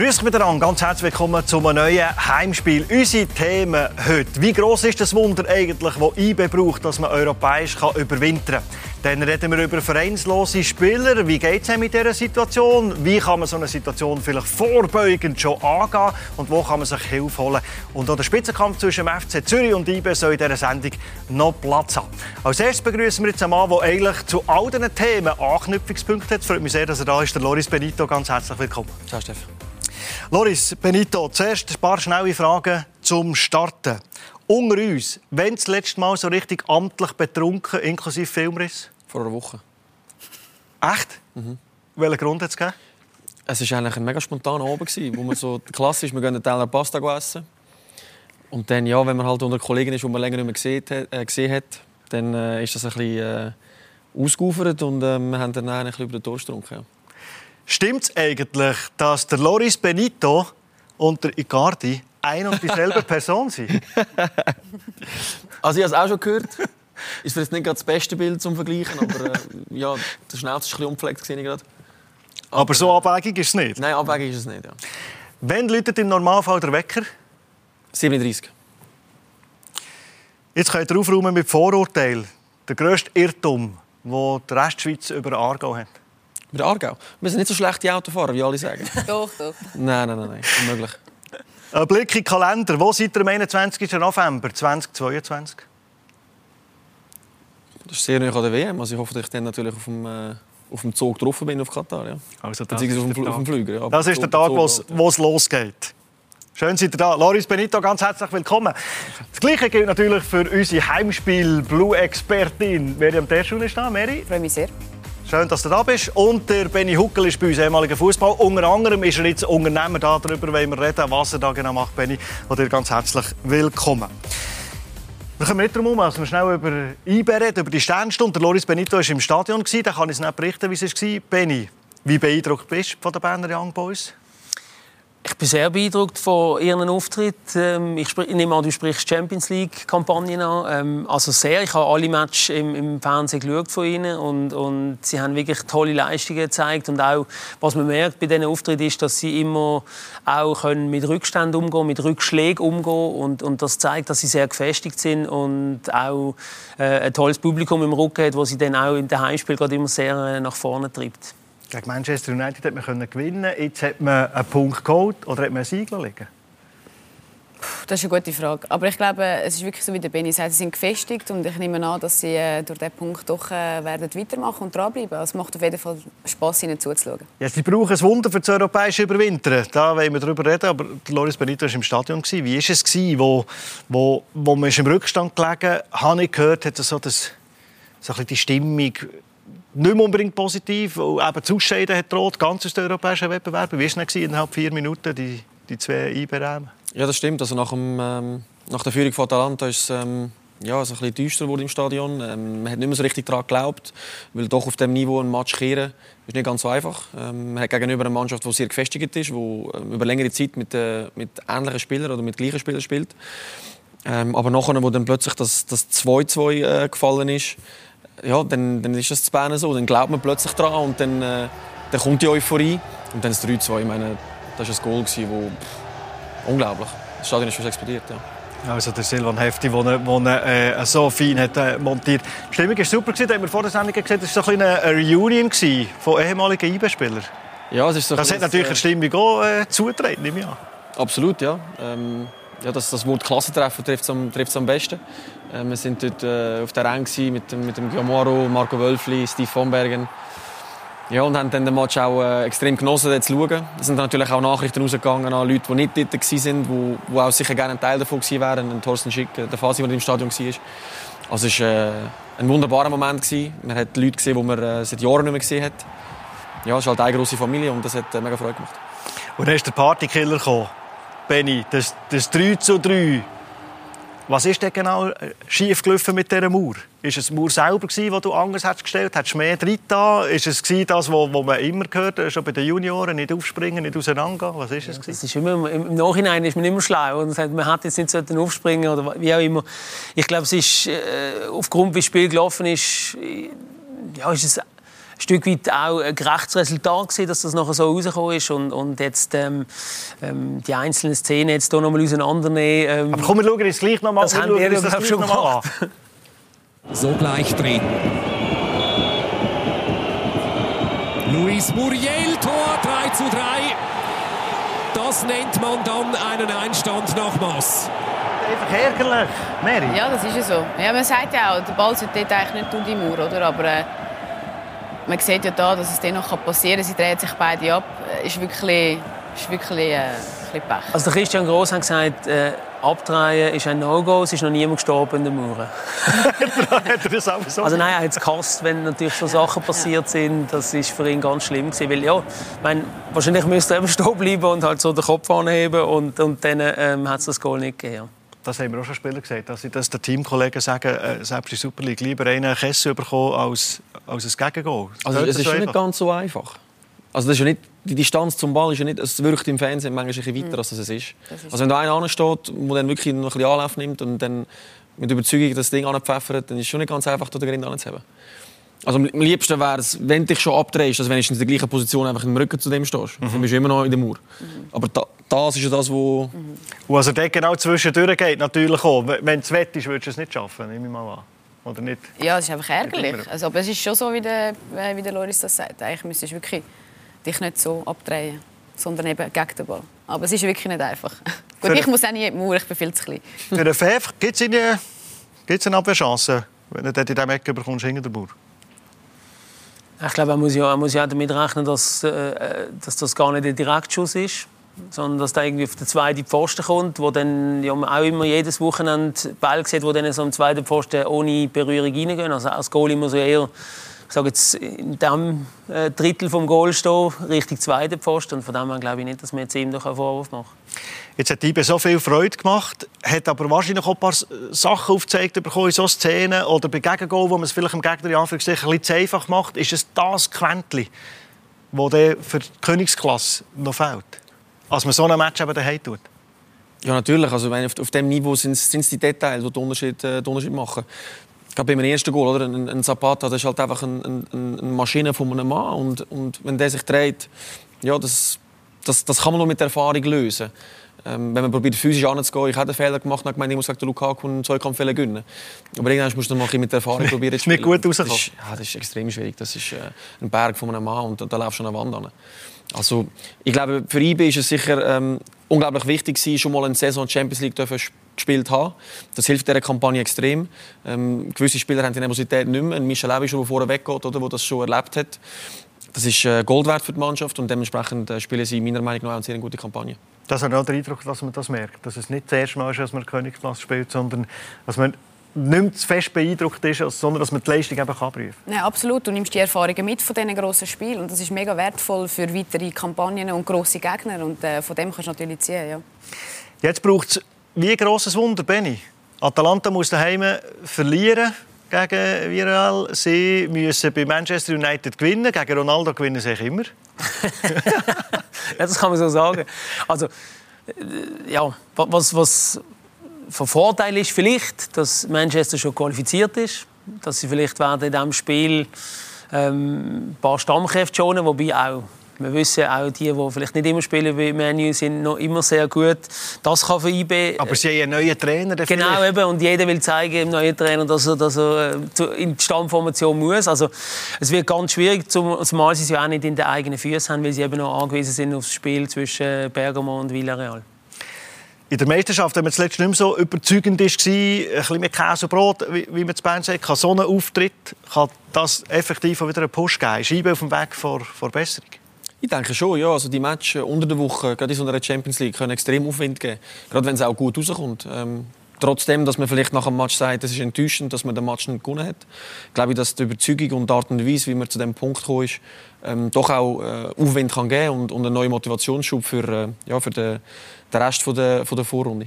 Grüß miteinander, ganz herzlich willkommen zu einem neuen Heimspiel. Unsere Themen heute. Wie groß ist das Wunder eigentlich, das IBE braucht, dass man europäisch kann überwintern kann? Dann reden wir über vereinslose Spieler. Wie geht es mit dieser Situation? Wie kann man so eine Situation vielleicht vorbeugend schon angehen? Und wo kann man sich Hilfe holen? Und auch der Spitzenkampf zwischen dem FC Zürich und IBE soll in dieser Sendung noch Platz haben. Als erstes begrüßen wir jetzt einen Mann, der eigentlich zu all diesen Themen Anknüpfungspunkte hat. Freut mich sehr, dass er da ist. Der Loris Benito, ganz herzlich willkommen. Ciao, Steff. Loris Benito, zuerst ein paar schnelle Fragen zum Starten. Unter uns, wenn das letzte Mal so richtig amtlich betrunken, inklusive Filmriss? Vor einer Woche. Echt? Mhm. Welchen Grund hat es gegeben? Es war eigentlich ein mega spontaner Abend, wo man so klassisch, wir gehen einen Teller Pasta essen. Und dann, ja, wenn man halt unter Kollegen ist, die man länger nicht mehr gesehen hat, äh, gesehen hat dann äh, ist das ein bisschen äh, ausgeufert und äh, wir haben dann ein bisschen über den Durst getrunken. Ja. Stimmt es eigentlich, dass der Loris Benito und der Icardi ein und dieselbe Person sind? also ich habe es auch schon gehört. Ist vielleicht nicht gerade das beste Bild zum Vergleichen, aber äh, ja, der Schnauze war ein bisschen unpflegt. gerade. Aber, aber so abwägig ist es nicht? Nein, abwägig ist es nicht, ja. Wann läutet im Normalfall der Wecker? 37. Jetzt könnt ihr aufräumen mit Vorurteilen. Der grösste Irrtum, den die Restschweiz über Aargau hat. Über Aargau? Wir sind nicht so schlechte Autofahrer, wie alle sagen. doch, doch. Nein, nein, nein, nein. unmöglich. Ein Blick in den Kalender. Wo seid ihr am 21. November 2022? Das ist sehr nah an der WM. Also ich hoffe, dass ich dann natürlich auf dem, äh, auf dem Zug drauf bin auf Katar. Ja. Also das ist auf dem, auf dem Flüger. Ja. Das ist der Tag, wo es losgeht. Schön, seid ihr da. Loris Benito, ganz herzlich willkommen. Das Gleiche gilt natürlich für unsere Heimspiel-Blue-Expertin Miriam Terschun ist da. Mary? Freue mich sehr. Schön, dass du da bist. Und der Benny Huckel ist bei uns ehemaliger Fußball. Unter anderem ist er jetzt Unternehmer. Darüber wollen wir reden, was er da genau macht, Benny. Und dir ganz herzlich willkommen. Wir kommen nicht darum dass wir schnell über IB reden, über die Sternstunde. Der Loris Benito war im Stadion. Da kann ich es nicht berichten, wie es war. Benny, wie beeindruckt bist du von den Berner Young Boys? Ich bin sehr beeindruckt von Ihrem Auftritt. Ähm, ich, nehme an, du sprichst Champions League-Kampagnen an. Ähm, also sehr. Ich habe alle Matches im, im Fernsehen geschaut von Ihnen und, und Sie haben wirklich tolle Leistungen gezeigt. Und auch, was man merkt bei diesen Auftritten ist, dass Sie immer auch können mit Rückständen umgehen mit Rückschlägen umgehen und, und das zeigt, dass Sie sehr gefestigt sind und auch äh, ein tolles Publikum im Rücken hat, das Sie dann auch in den Heimspiel gerade immer sehr äh, nach vorne treibt. Gegen Manchester United hat man gewinnen Jetzt hat man einen Punkt geholt oder hat man ein Sieg liegen? Das ist eine gute Frage. Aber ich glaube, es ist wirklich so, wie der Benny sagt, sie sind gefestigt und ich nehme an, dass sie äh, durch diesen Punkt doch äh, werden weitermachen und dranbleiben. Es macht auf jeden Fall Spass, ihnen zuzuschauen. Ja, sie brauchen ein Wunder für das europäische Überwintern. Da wollen wir darüber reden, aber Loris Benito war im Stadion. Wie war es, wo, wo, wo man im Rückstand gelegen Habe ich gehört, hat so, das, so ein die Stimmung nicht mehr unbedingt positiv, eben zu Ausscheiden hat droht, ganz aus den europäischen Wettbewerben. Wie war es innerhalb vier Minuten, die, die zwei IBM? Ja, das stimmt. Also nach, dem, ähm, nach der Führung von Atalanta ist es ähm, ja, so ein bisschen düster im Stadion. Ähm, man hat nicht mehr so richtig daran geglaubt, weil doch auf diesem Niveau ein Match kehren ist nicht ganz so einfach. Ähm, man hat gegenüber einer Mannschaft, die sehr gefestigt ist, die ähm, über längere Zeit mit, äh, mit ähnlichen Spielern oder mit gleichen Spielern spielt. Ähm, aber nachher, wo dann plötzlich das 2-2 äh, gefallen ist, ja, dann, dann ist es zu Bern so. Dann glaubt man plötzlich dran und dann, äh, dann kommt die Euphorie. Und dann das 3-2. Ich meine, das war ein Goal, das pff, unglaublich. Das Stadion ist fast explodiert. Ja. Also der Silvan Hefti, der äh, so fein hat äh, montiert. Die Stimmung war super. Da haben wir vor der Sendung gesehen, das war so ein eine Reunion von ehemaligen IB-Spielern. Ja, es ist so das hat natürlich eine Stimmung auch äh, zugetreten, nehme ich an. Absolut, ja. Ähm, ja das, das Wort Klassentreffen trifft es am, am besten. Äh, wir waren dort äh, auf der Rang mit, mit dem Giamoro, Marco Wölfli, Steve von Bergen. Ja, und haben dann den Match auch äh, extrem genossen, dort zu schauen. Es sind natürlich auch Nachrichten rausgegangen an Leute, die nicht dort waren, die, die auch sicher gerne ein Teil davon gewesen wären. Ein Thorsten Schick, der Fasi, der im Stadion war. Also es war äh, ein wunderbarer Moment. Gewesen. Man hat Leute gesehen, die man äh, seit Jahren nicht mehr gesehen hat. Ja, es ist halt eine grosse Familie und das hat äh, mega Freude gemacht. Und dann ist der Partykiller gekommen. Benny, das, das 3 zu 3 was ist denn genau äh, schief gelaufen mit dieser Mauer? Ist es die Mauer selber, die du anders hast gestellt hast? mehr drin da? Ist es das, was man immer gehört schon bei den Junioren? Nicht aufspringen, nicht auseinandergehen? Was ist es? Ja, das ist immer, Im Nachhinein ist man immer schlau und sagt, man hätte jetzt nicht aufspringen oder wie auch immer. Ich glaube, es ist, äh, aufgrund wie das Spiel gelaufen ist, ja, ist es Stück weit auch ein gerechtes Resultat gewesen, dass das nachher so rausgekommen ist und, und jetzt ähm, ähm, die einzelnen Szenen jetzt hier nochmal auseinandernehmen. Ähm, Aber komm, wir schauen uns gleich nochmal das haben wir das schon mal an. So gleich drin. Luis Muriel, Tor 3 zu 3. Das nennt man dann einen Einstand nach Mass. Einfach ärgerlich, Mary. Ja, das ist ja so. Ja, man sagt ja auch, der Ball sollte dort eigentlich nicht durch die Mauer, oder? Aber äh, man sieht ja da, dass es dann noch passieren kann. Sie drehen sich beide ab. Ist wirklich, ist wirklich äh, ein bisschen Pech. Also Christian Gross hat gesagt, äh, abdrehen ist ein No-Go. Es ist noch niemand gestorben in der Mauer. hat er das auch so Also nein, er hat es gehasst, wenn natürlich so Sachen passiert sind. Das ist für ihn ganz schlimm gewesen, weil ja, ich meine, wahrscheinlich müsste er eben stehen bleiben und halt so den Kopf anheben und, und dann ähm, hat es das Goal nicht gegeben. Das haben wir auch schon Spieler gesagt, dass, dass die Teamkollegen sagen, äh, selbst in der Super League lieber einen Kessel bekommen als, als ein Gegengoal. Also es ist schon nicht ganz so einfach. Also das ist ja nicht, die Distanz zum Ball ist ja nicht, es wirkt im Fernsehen manchmal ein bisschen weiter, als es ist. ist. Also wenn da einer ansteht, der dann wirklich noch ein bisschen Anlauf nimmt und dann mit Überzeugung das Ding anpfeffert, dann ist es schon nicht ganz einfach, den Grind anzuheben. Also am liebsten wäre es, wenn du dich schon abdrehst, dass wenn du in der gleichen Position einfach im Rücken zu dem stehst. Mhm. Dann bist du immer noch in der Mauer. Mhm. Aber da, das ist ja das, wo... Mhm. Und also dort genau zwischendurch geht natürlich auch. Wenn es wett ist, würdest du es nicht schaffen, nehme ich mal an. Oder nicht? Ja, es ist einfach ärgerlich. Also, aber es ist schon so, wie der, wie der Loris das sagt. Eigentlich müsstest du wirklich dich nicht so abdrehen, sondern eben gegen den Ball. Aber es ist wirklich nicht einfach. Gut, ich muss auch nie in die Mauer, ich bin viel zu klein. Für den Pfeff gibt es eine Abwehrchance, wenn du dort in diesem Ecke bekommst, hinter der Bauer? Ich glaube, man muss ja, man muss ja damit rechnen, dass, äh, dass das gar nicht ein Direktschuss ist, sondern dass da irgendwie auf den zweiten Pfosten kommt, wo dann ja, auch immer jedes Wochenende Ball sieht, wo dann so am zweiten Pfosten ohne Berührung reingehen. Also als Goal immer so eher ich sage jetzt, in diesem äh, Drittel vom Goal stehen, Richtung zweite Pfosten. Und von dem her glaube ich nicht, dass wir jetzt ihm noch einen Vorwurf machen Jetzt hat Ibe so viel Freude gemacht, hat aber wahrscheinlich auch ein paar Sachen aufgezeigt bekommen in so Szenen oder bei Gegengol, wo man es vielleicht dem Gegner in Anführungszeichen ein bisschen zu einfach macht. Ist es das Quäntchen, das für die Königsklasse noch fehlt? Als man so ein Match eben daheim tut? Ja, natürlich. Also, auf, auf diesem Niveau sind es die Details, die den Unterschied, äh, den Unterschied machen gerade beim ersten Goal, oder? Ein, ein Zapata, das ist halt einfach ein, ein, eine Maschine von einem Mann. Und, und wenn der sich dreht, ja, das, das, das kann man nur mit Erfahrung lösen. Ähm, wenn man probiert, physisch anzugehen, ich habe einen Fehler gemacht, und gemeint, ich muss sagen, Lukaku einen Zweikampffehler gewinnen. Aber irgendwann musst du mal mit Erfahrung probieren zu spielen. nicht gut rausgekommen. Das ist, ja, das ist extrem schwierig. Das ist äh, ein Berg von einem Mann und, und da läufst du an eine Wand an. Also, ich glaube, für IB ist es sicher ähm, unglaublich wichtig, schon mal eine Saison Champions League zu gespielt haben. Das hilft dieser Kampagne extrem. Ähm, gewisse Spieler haben die Nervosität nicht mehr. Ein Michel Levy, der vorher weggeht, oder, der das schon erlebt hat. Das ist äh, Gold wert für die Mannschaft und dementsprechend äh, spielen sie meiner Meinung nach eine sehr gute Kampagne. Das hat auch den Eindruck, dass man das merkt. Dass es nicht das erste Mal ist, dass man Königsklasse spielt, sondern dass man nicht mehr zu fest beeindruckt ist, sondern dass man die Leistung eben abrufen kann. Ja, absolut. Du nimmst die Erfahrungen mit von diesen grossen Spielen und das ist mega wertvoll für weitere Kampagnen und grosse Gegner und äh, von dem kannst du natürlich ziehen. Ja. Jetzt braucht es wie ein grosses Wunder, Benny. Atalanta muss daheim verlieren gegen Villarreal. Sie müssen bei Manchester United gewinnen. Gegen Ronaldo gewinnen sie immer. das kann man so sagen. Also, äh, ja, was, was von Vorteil ist vielleicht, dass Manchester schon qualifiziert ist, dass sie vielleicht werden in diesem Spiel ähm, ein paar Stammkräfte schonen, wobei auch wir wissen auch, die, die vielleicht nicht immer spielen wie Menu, sind noch immer sehr gut. Das kann für IB... Aber sie haben einen neuen Trainer. Genau, eben. Und jeder will zeigen, dem neuen Trainer, dass er, dass er äh, in die Stammformation muss. Also, es wird ganz schwierig, zumal sie es ja auch nicht in den eigenen Füßen haben, weil sie eben noch angewiesen sind auf das Spiel zwischen Bergamo und Villarreal. In der Meisterschaft, wenn man zuletzt nicht mehr so überzeugend war, ein bisschen mehr Käse und Brot, wie man zu Bern sagt, kann so ein Auftritt kann das effektiv wieder einen Push geben? IB auf dem Weg vor, vor Besserung? Ich denke schon, ja. Also die Matches unter der Woche, gerade in so einer Champions League, können extrem Aufwind geben. Gerade wenn es auch gut rauskommt. Ähm, trotzdem, dass man vielleicht nach dem Match sagt, es ist enttäuschend, dass man den Match nicht gewonnen hat, glaube ich, dass die Überzeugung und die Art und Weise, wie man zu dem Punkt gekommen ist, ähm, doch auch äh, Aufwind kann geben und, und einen neuen Motivationsschub für, äh, ja, für den, den Rest von der, von der Vorrunde.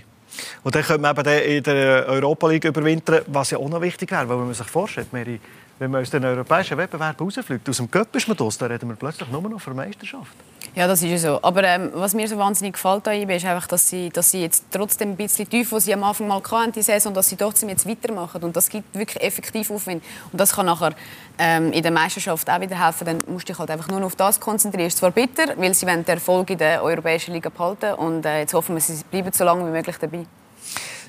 Und dann könnte man eben in der Europa League überwintern, was ja auch noch wichtig wäre, weil man sich vorstellt, Mary, wenn man aus den europäischen Wettbewerben rausfliegt, aus dem Cup ist man das, dann reden wir plötzlich nur noch von Meisterschaft. Ja, das ist ja so. Aber ähm, was mir so wahnsinnig gefällt an ist einfach, dass sie, dass sie jetzt trotzdem ein bisschen tief, was sie am Anfang mal hatten, die Saison, dass sie trotzdem jetzt weitermachen. Und das gibt wirklich effektiv Aufwind. Und das kann nachher ähm, in der Meisterschaft auch wieder helfen. Dann musst du dich halt einfach nur auf das konzentrieren. Es ist zwar bitter, weil sie den Erfolg in der Europäischen Liga behalten Und äh, jetzt hoffen wir, sie bleiben so lange wie möglich dabei.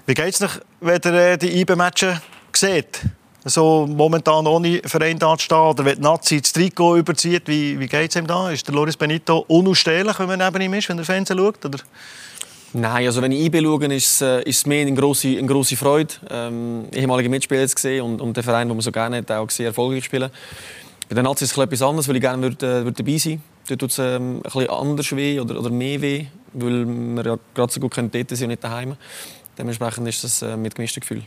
Wie geht es noch, wenn ihr äh, die IB-Matches seht? So momentan ohne Verein da stehen oder wenn die Nazi das Trikot überzieht, wie, wie geht es ihm da? Ist der Loris Benito unausstehlich, wenn man neben ihm ist, wenn er Fernsehen schaut? Oder? Nein, also wenn ich IB schaue, ist, äh, ist es mehr eine grosse, eine grosse Freude, ähm, ehemalige Mitspieler zu sehen und, und den Verein, den man so gerne hat, auch sehr erfolgreich spielen. Bei den Nazis ist es etwas anderes, weil ich gerne würde, äh, würde dabei sein Dort tut es ähm, bisschen anders weh oder, oder mehr weh, weil wir ja gerade so gut dort sind und nicht daheim. Dementsprechend ist das äh, mit gemischten Gefühl.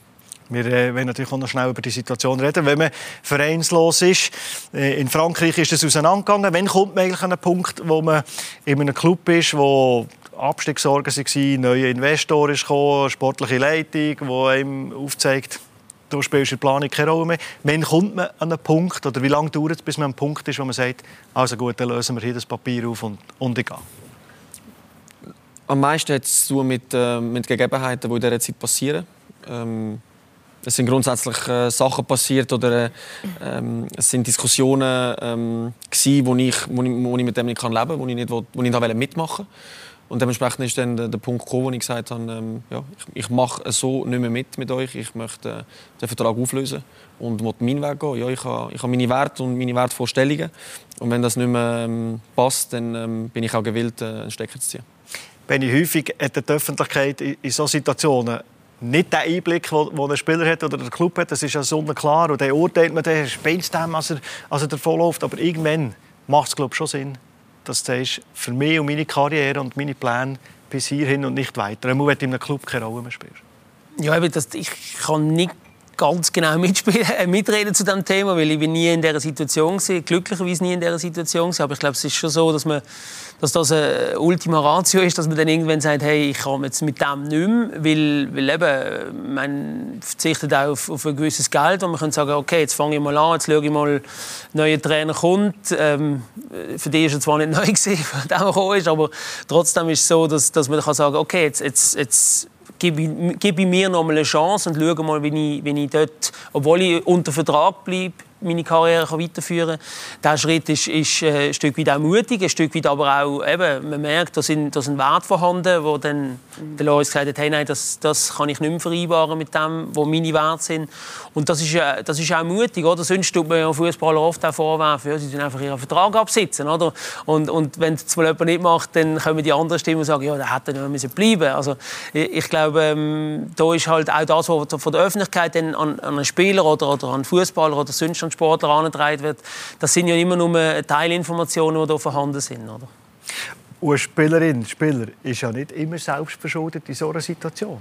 Wir äh, wollen natürlich auch noch schnell über die Situation reden. Wenn man vereinslos ist, äh, in Frankreich ist es auseinandergegangen. Wann kommt man eigentlich an einen Punkt, wo man in einem Club ist, wo Abstiegssorgen waren, neue Investor ist gekommen, sportliche Leitung, die einem aufzeigt, du spielst in der Planung keine Rolle mehr. Wann kommt man an einen Punkt, oder wie lange dauert es, bis man an einem Punkt ist, wo man sagt, also gut, dann lösen wir hier das Papier auf und, und ich gehe? Am meisten hat es zu tun mit, äh, mit Gegebenheiten, die in dieser Zeit passieren. Ähm, es sind grundsätzlich äh, Sachen passiert oder äh, ähm, es sind Diskussionen ähm, gewesen, wo ich, wo ich, wo ich mit dem nicht kann leben wo ich nicht, wo, wo ich da mitmachen wollte. Und dementsprechend ist dann der, der Punkt gekommen, wo ich gesagt habe, ähm, ja, ich, ich mache so nicht mehr mit mit euch. Ich möchte äh, den Vertrag auflösen und will meinen Weg gehen. Ja, ich habe, ich habe meine Werte und meine Wertvorstellungen. Und wenn das nicht mehr ähm, passt, dann ähm, bin ich auch gewillt, äh, einen Stecker zu ziehen. Benny, häufig hat die Öffentlichkeit in solchen Situationen nicht den Einblick, den ein Spieler hat oder der Club hat. Das ist ja sonnenklar. Und dann urteilt man, der spielt dem, als er, als er davon läuft. Aber irgendwann macht es glaube schon Sinn, dass du sagst, für mich und meine Karriere und meine Pläne bis hierhin und nicht weiter. Man wird in einem Club keine Rolle mehr spielen. Ja, das, ich kann nicht ganz genau äh, mitreden zu diesem Thema, weil ich bin nie in dieser Situation war, glücklicherweise nie in dieser Situation war. Aber ich glaube, es ist schon so, dass man dass das eine Ultima Ratio ist, dass man dann irgendwann sagt, hey, ich komme jetzt mit dem nicht mehr, weil, weil eben, man verzichtet auch auf, auf ein gewisses Geld und man kann sagen, okay, jetzt fange ich mal an, jetzt schaue ich mal, neuer Trainer kommt. Ähm, für die ist er zwar nicht neu gewesen, der gekommen ist, aber trotzdem ist es so, dass, dass man kann sagen, okay, jetzt, jetzt, jetzt gebe ich, gebe ich mir noch mal eine Chance und schaue mal, wie ich, wie ich dort, obwohl ich unter Vertrag bleibe, meine Karriere weiterführen kann. Dieser Schritt ist, ist äh, ein Stück weit auch mutig, ein Stück weit aber auch, eben, man merkt, da sind, da sind Werte vorhanden, wo dann der Loris gesagt hat, hey, nein, das, das kann ich nicht mehr vereinbaren mit dem, wo meine Werte sind. Und das ist, das ist auch mutig, oder? Sonst tut man ja Fußballer oft auch vorwerfen, ja, sie tun einfach ihren Vertrag absitzen, oder? Und, und wenn es mal jemand nicht macht, dann kommen die anderen Stimmen und sagen, ja, der hätte nicht mehr bleiben Also ich, ich glaube, ähm, da ist halt auch das, was von der Öffentlichkeit an, an einen Spieler oder, oder an einen Fußballer oder sonst an Sportler angetragen wird, das sind ja immer nur Teilinformationen, die da vorhanden sind. Oder? Und Spielerin, Spieler ist ja nicht immer selbst verschuldet in so einer Situation.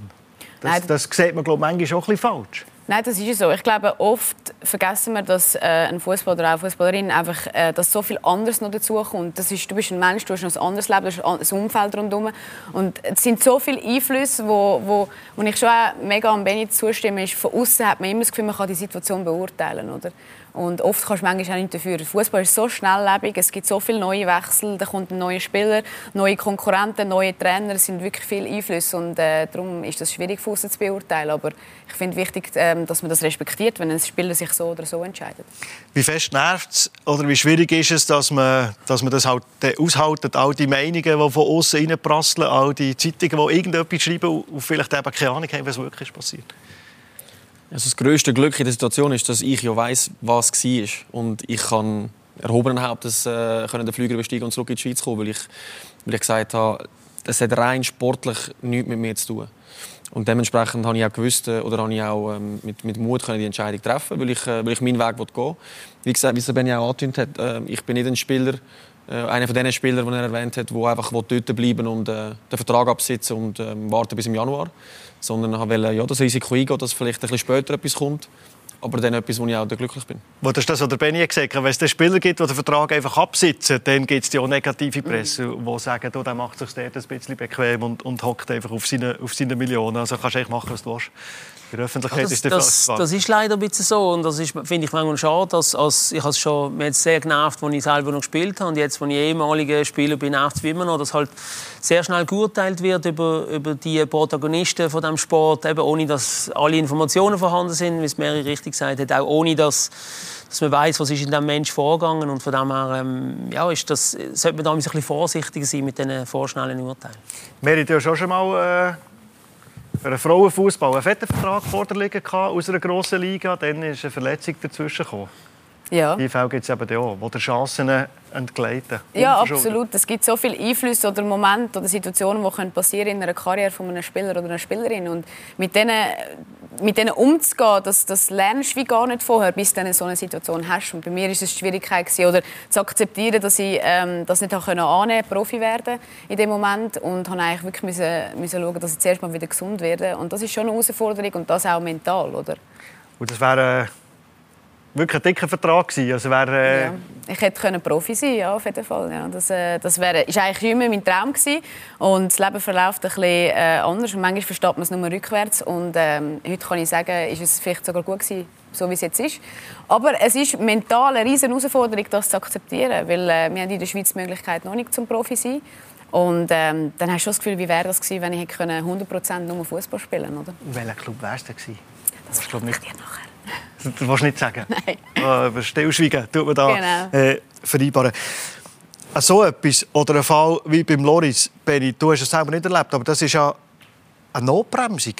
Das, Nein, das sieht man glaube ich, manchmal auch ein bisschen falsch. Nein, das ist so. Ich glaube, oft vergessen wir, dass äh, ein Fußballer oder auch eine Fußballerin einfach, äh, dass so viel anderes noch dazukommt. Das ist, du bist ein Mensch, du hast ein anderes Leben, du hast ein Umfeld rundherum. Und es sind so viele Einflüsse, wo, wo, wo ich schon auch mega am Benny zustimme. Ist, von außen hat man immer das Gefühl, man kann die Situation beurteilen, oder? Und oft kannst du manchmal auch nicht dafür. Fußball ist so schnelllebig, es gibt so viele neue Wechsel, da kommt ein neuer Spieler, neue Konkurrenten, neue Trainer, es sind wirklich viele Einflüsse und äh, darum ist das schwierig von zu beurteilen. Aber ich finde wichtig, äh, dass man das respektiert, wenn ein Spieler sich so oder so entscheidet. Wie fest nervt es oder wie schwierig ist es, dass man, dass man das halt aushaltet, all die Meinungen, die von außen reinprasseln, all die Zeitungen, die irgendetwas schreiben und vielleicht eben keine Ahnung haben, was wirklich passiert? Also das größte Glück in der Situation ist, dass ich ja weiß, was war. Und ich kann erhobenen Hauptes äh, den Flüger besteigen und zurück in die Schweiz kommen, weil ich, weil ich gesagt habe, das hat rein sportlich nichts mit mir zu tun. Und dementsprechend habe ich auch gewusst, äh, oder habe ich auch ähm, mit, mit Mut können die Entscheidung treffen, weil ich, äh, weil ich meinen Weg gehen will. Wie gesagt, wie Sabine auch angetönt hat, äh, ich bin nicht ein Spieler, äh, einer von den Spielern, die er erwähnt hat, der einfach dort bleiben und äh, den Vertrag absitzen und äh, warten bis im Januar sondern wollte ja, das Risiko eingehen, dass vielleicht ein bisschen später etwas kommt. Aber dann etwas, wo ich auch glücklich bin. Das ist das, was der Benny gesagt hat. Wenn es Spieler gibt, die den Vertrag einfach absitzen, dann gibt es die auch negative Presse, mhm. die sagen, oh, der macht sich dort ein bisschen bequem und, und hockt einfach auf seine, auf seine Millionen. Also kannst du eigentlich machen, was du willst. In der Öffentlichkeit das, ist der das, das ist leider ein bisschen so und das ist, finde ich manchmal schade, dass, als, ich habe es schon, mir hat sehr genervt, als ich selber noch gespielt habe und jetzt, als ich ehemaliger Spieler bin, nervt es immer noch, dass halt sehr schnell geurteilt wird über, über die Protagonisten von dem Sport, eben ohne dass alle Informationen vorhanden sind, wie es Mary richtig gesagt hat, auch ohne dass dass man weiß, was ist in diesem Menschen vorgegangen und von dem her ähm, ja, ist das, sollte man da ein bisschen vorsichtiger sein mit diesen vorschnellen Urteilen. Mary, du hast auch schon mal äh für einen Frauenfußball einen fetten Vertrag vorliegen aus einer grossen Liga. Dann ist eine Verletzung dazwischen gekommen. Ja. Die Fälle gibt es eben auch, wo der Chancen entgleiten. Ja, absolut. Es gibt so viele Einflüsse oder Momente oder Situationen, die passieren in einer Karriere von einem Spieler oder einer Spielerin. Und mit denen, mit denen umzugehen, das, das lernst du wie gar nicht vorher, bis du so eine Situation hast. Und bei mir war es eine Schwierigkeit gewesen, oder zu akzeptieren, dass ich ähm, das nicht annehmen konnte, Profi werden in dem Moment. Und habe eigentlich wirklich müssen, müssen schauen, dass ich zuerst mal wieder gesund werde. Und das ist schon eine Herausforderung und das auch mental, oder? Und das wäre äh, wirklich ein dicker Vertrag gewesen. Also wär, äh... ja. Ich hätte können Profi sein ja, auf jeden Fall. Ja. Das, äh, das wäre, ist eigentlich immer mein Traum gewesen. Und das Leben verläuft ein bisschen äh, anders. Und manchmal versteht man es nur rückwärts. Und ähm, heute kann ich sagen, ist es vielleicht sogar gut gewesen, so wie es jetzt ist. Aber es ist mental eine riesen Herausforderung, das zu akzeptieren, weil äh, wir haben in der Schweiz die Möglichkeit noch nicht zum Profi sein. Und ähm, dann hast du das Gefühl, wie wäre das gewesen, wenn ich 100% nur Fußball spielen konnte, Welcher Club wärst du gewesen? Das, das glaube ich dir nachher. Du willst nicht sagen? Nein. Oh, Stillschweigen tut man da genau. äh, vereinbaren. Äh, so etwas oder ein Fall wie beim Loris, Benny, du hast es selber nicht erlebt, aber das ist ja eine Notbremsung.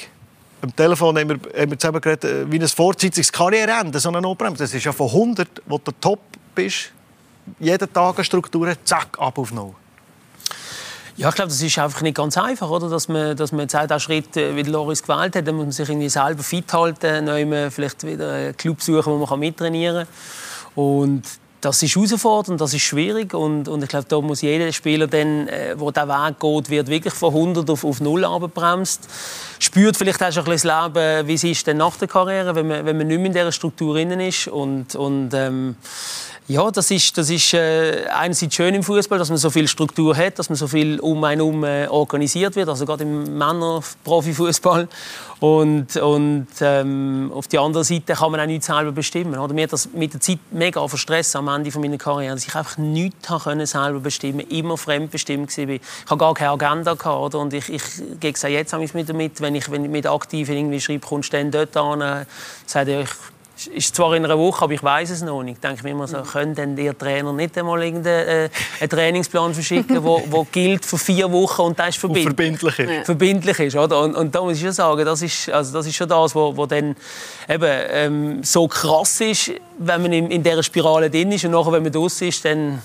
Am Telefon haben wir, haben wir zusammen geredet, äh, wie ein vorzeitiges Karriereende, so eine Notbremsung. Das ist ja von 100, wo du top bist, jeden Tag eine Struktur, zack, ab auf null. Ja, ich glaube, das ist einfach nicht ganz einfach, oder? Dass man, dass man jetzt auch diesen Schritt, äh, wie Loris gewählt hat, dann muss man sich irgendwie selber fit halten, vielleicht wieder einen Club suchen, wo man mittrainieren kann. Und das ist herausfordernd, das ist schwierig und, und ich glaube, da muss jeder Spieler, äh, der diesen Weg geht, wird wirklich von 100 auf, auf 0 abgebremst. Spürt vielleicht auch schon ein bisschen das Leben, wie es ist denn nach der Karriere, wenn man, wenn man nicht mehr in dieser Struktur drin ist und, und ähm, ja, das ist, das ist äh, einerseits schön im Fußball, dass man so viel Struktur hat, dass man so viel um einen herum äh, organisiert wird, also gerade im Männer-Profifußball. Und, und ähm, auf der anderen Seite kann man auch nichts selber bestimmen. Oder? Mir hat das mit der Zeit mega verstressen am Ende meiner Karriere, dass ich einfach nichts können selber bestimmen immer fremdbestimmt war. Ich hatte gar keine Agenda. Gehabt, oder? Und ich, ich gehe jetzt mit damit, wenn ich, wenn ich mit aktiv irgendwie schreibe, kommst du dann dort an, äh, sage ich, ist zwar in einer Woche, aber ich weiß es noch nicht. Ich denke mir immer so, können denn Ihr Trainer nicht einmal irgendeinen äh, einen Trainingsplan verschicken, wo, wo gilt für vier Wochen und das ist verbind verbindlich ist. Verbindlich ist, oder? Und, und da muss ich schon sagen, das ist, also das ist schon das, wo, wo dann eben ähm, so krass ist, wenn man in, in dieser Spirale drin ist und nachher, wenn man draus ist, dann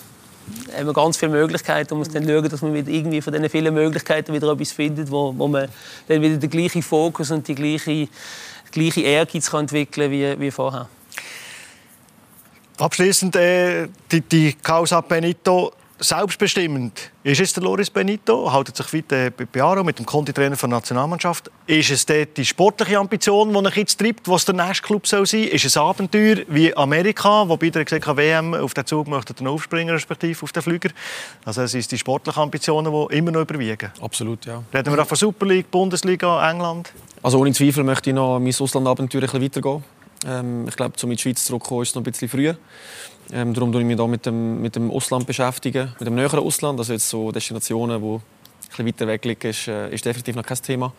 haben wir ganz viele Möglichkeiten und muss dann schauen, dass man mit irgendwie von diesen vielen Möglichkeiten wieder etwas findet, wo, wo man dann wieder den gleichen Fokus und die gleiche gleiche Ehrgeiz entwickeln wie, wie vorher. Abschließend äh, die, die Causa Benito selbstbestimmend. Ist es der Loris Benito? Haltet sich weiter bei Piaro mit dem Konditrainer der Nationalmannschaft? Ist es die sportliche Ambition, die ihn jetzt treibt, was der nächste Club soll sein? Ist es ein Abenteuer wie Amerika, wo beide gesagt haben, WM auf den Zug möchten aufspringen, respektive auf den Flüger? Also es ist die sportlichen Ambitionen, die immer noch überwiegen. Absolut, ja. Reden wir auch von Super League, Bundesliga, England? Also ohne Zweifel möchte ich noch mein Auslandabenteuer ein bisschen weitergehen. Ähm, ich glaube, um in die Schweiz zurückzukommen, ist es noch ein bisschen früh. Ähm, darum beschäftige ich mich da mit dem, mit dem Ausland beschäftigen, mit dem näheren Ausland. Also jetzt so Destinationen, die ein weiter weg liegen, ist, äh, ist definitiv noch kein Thema.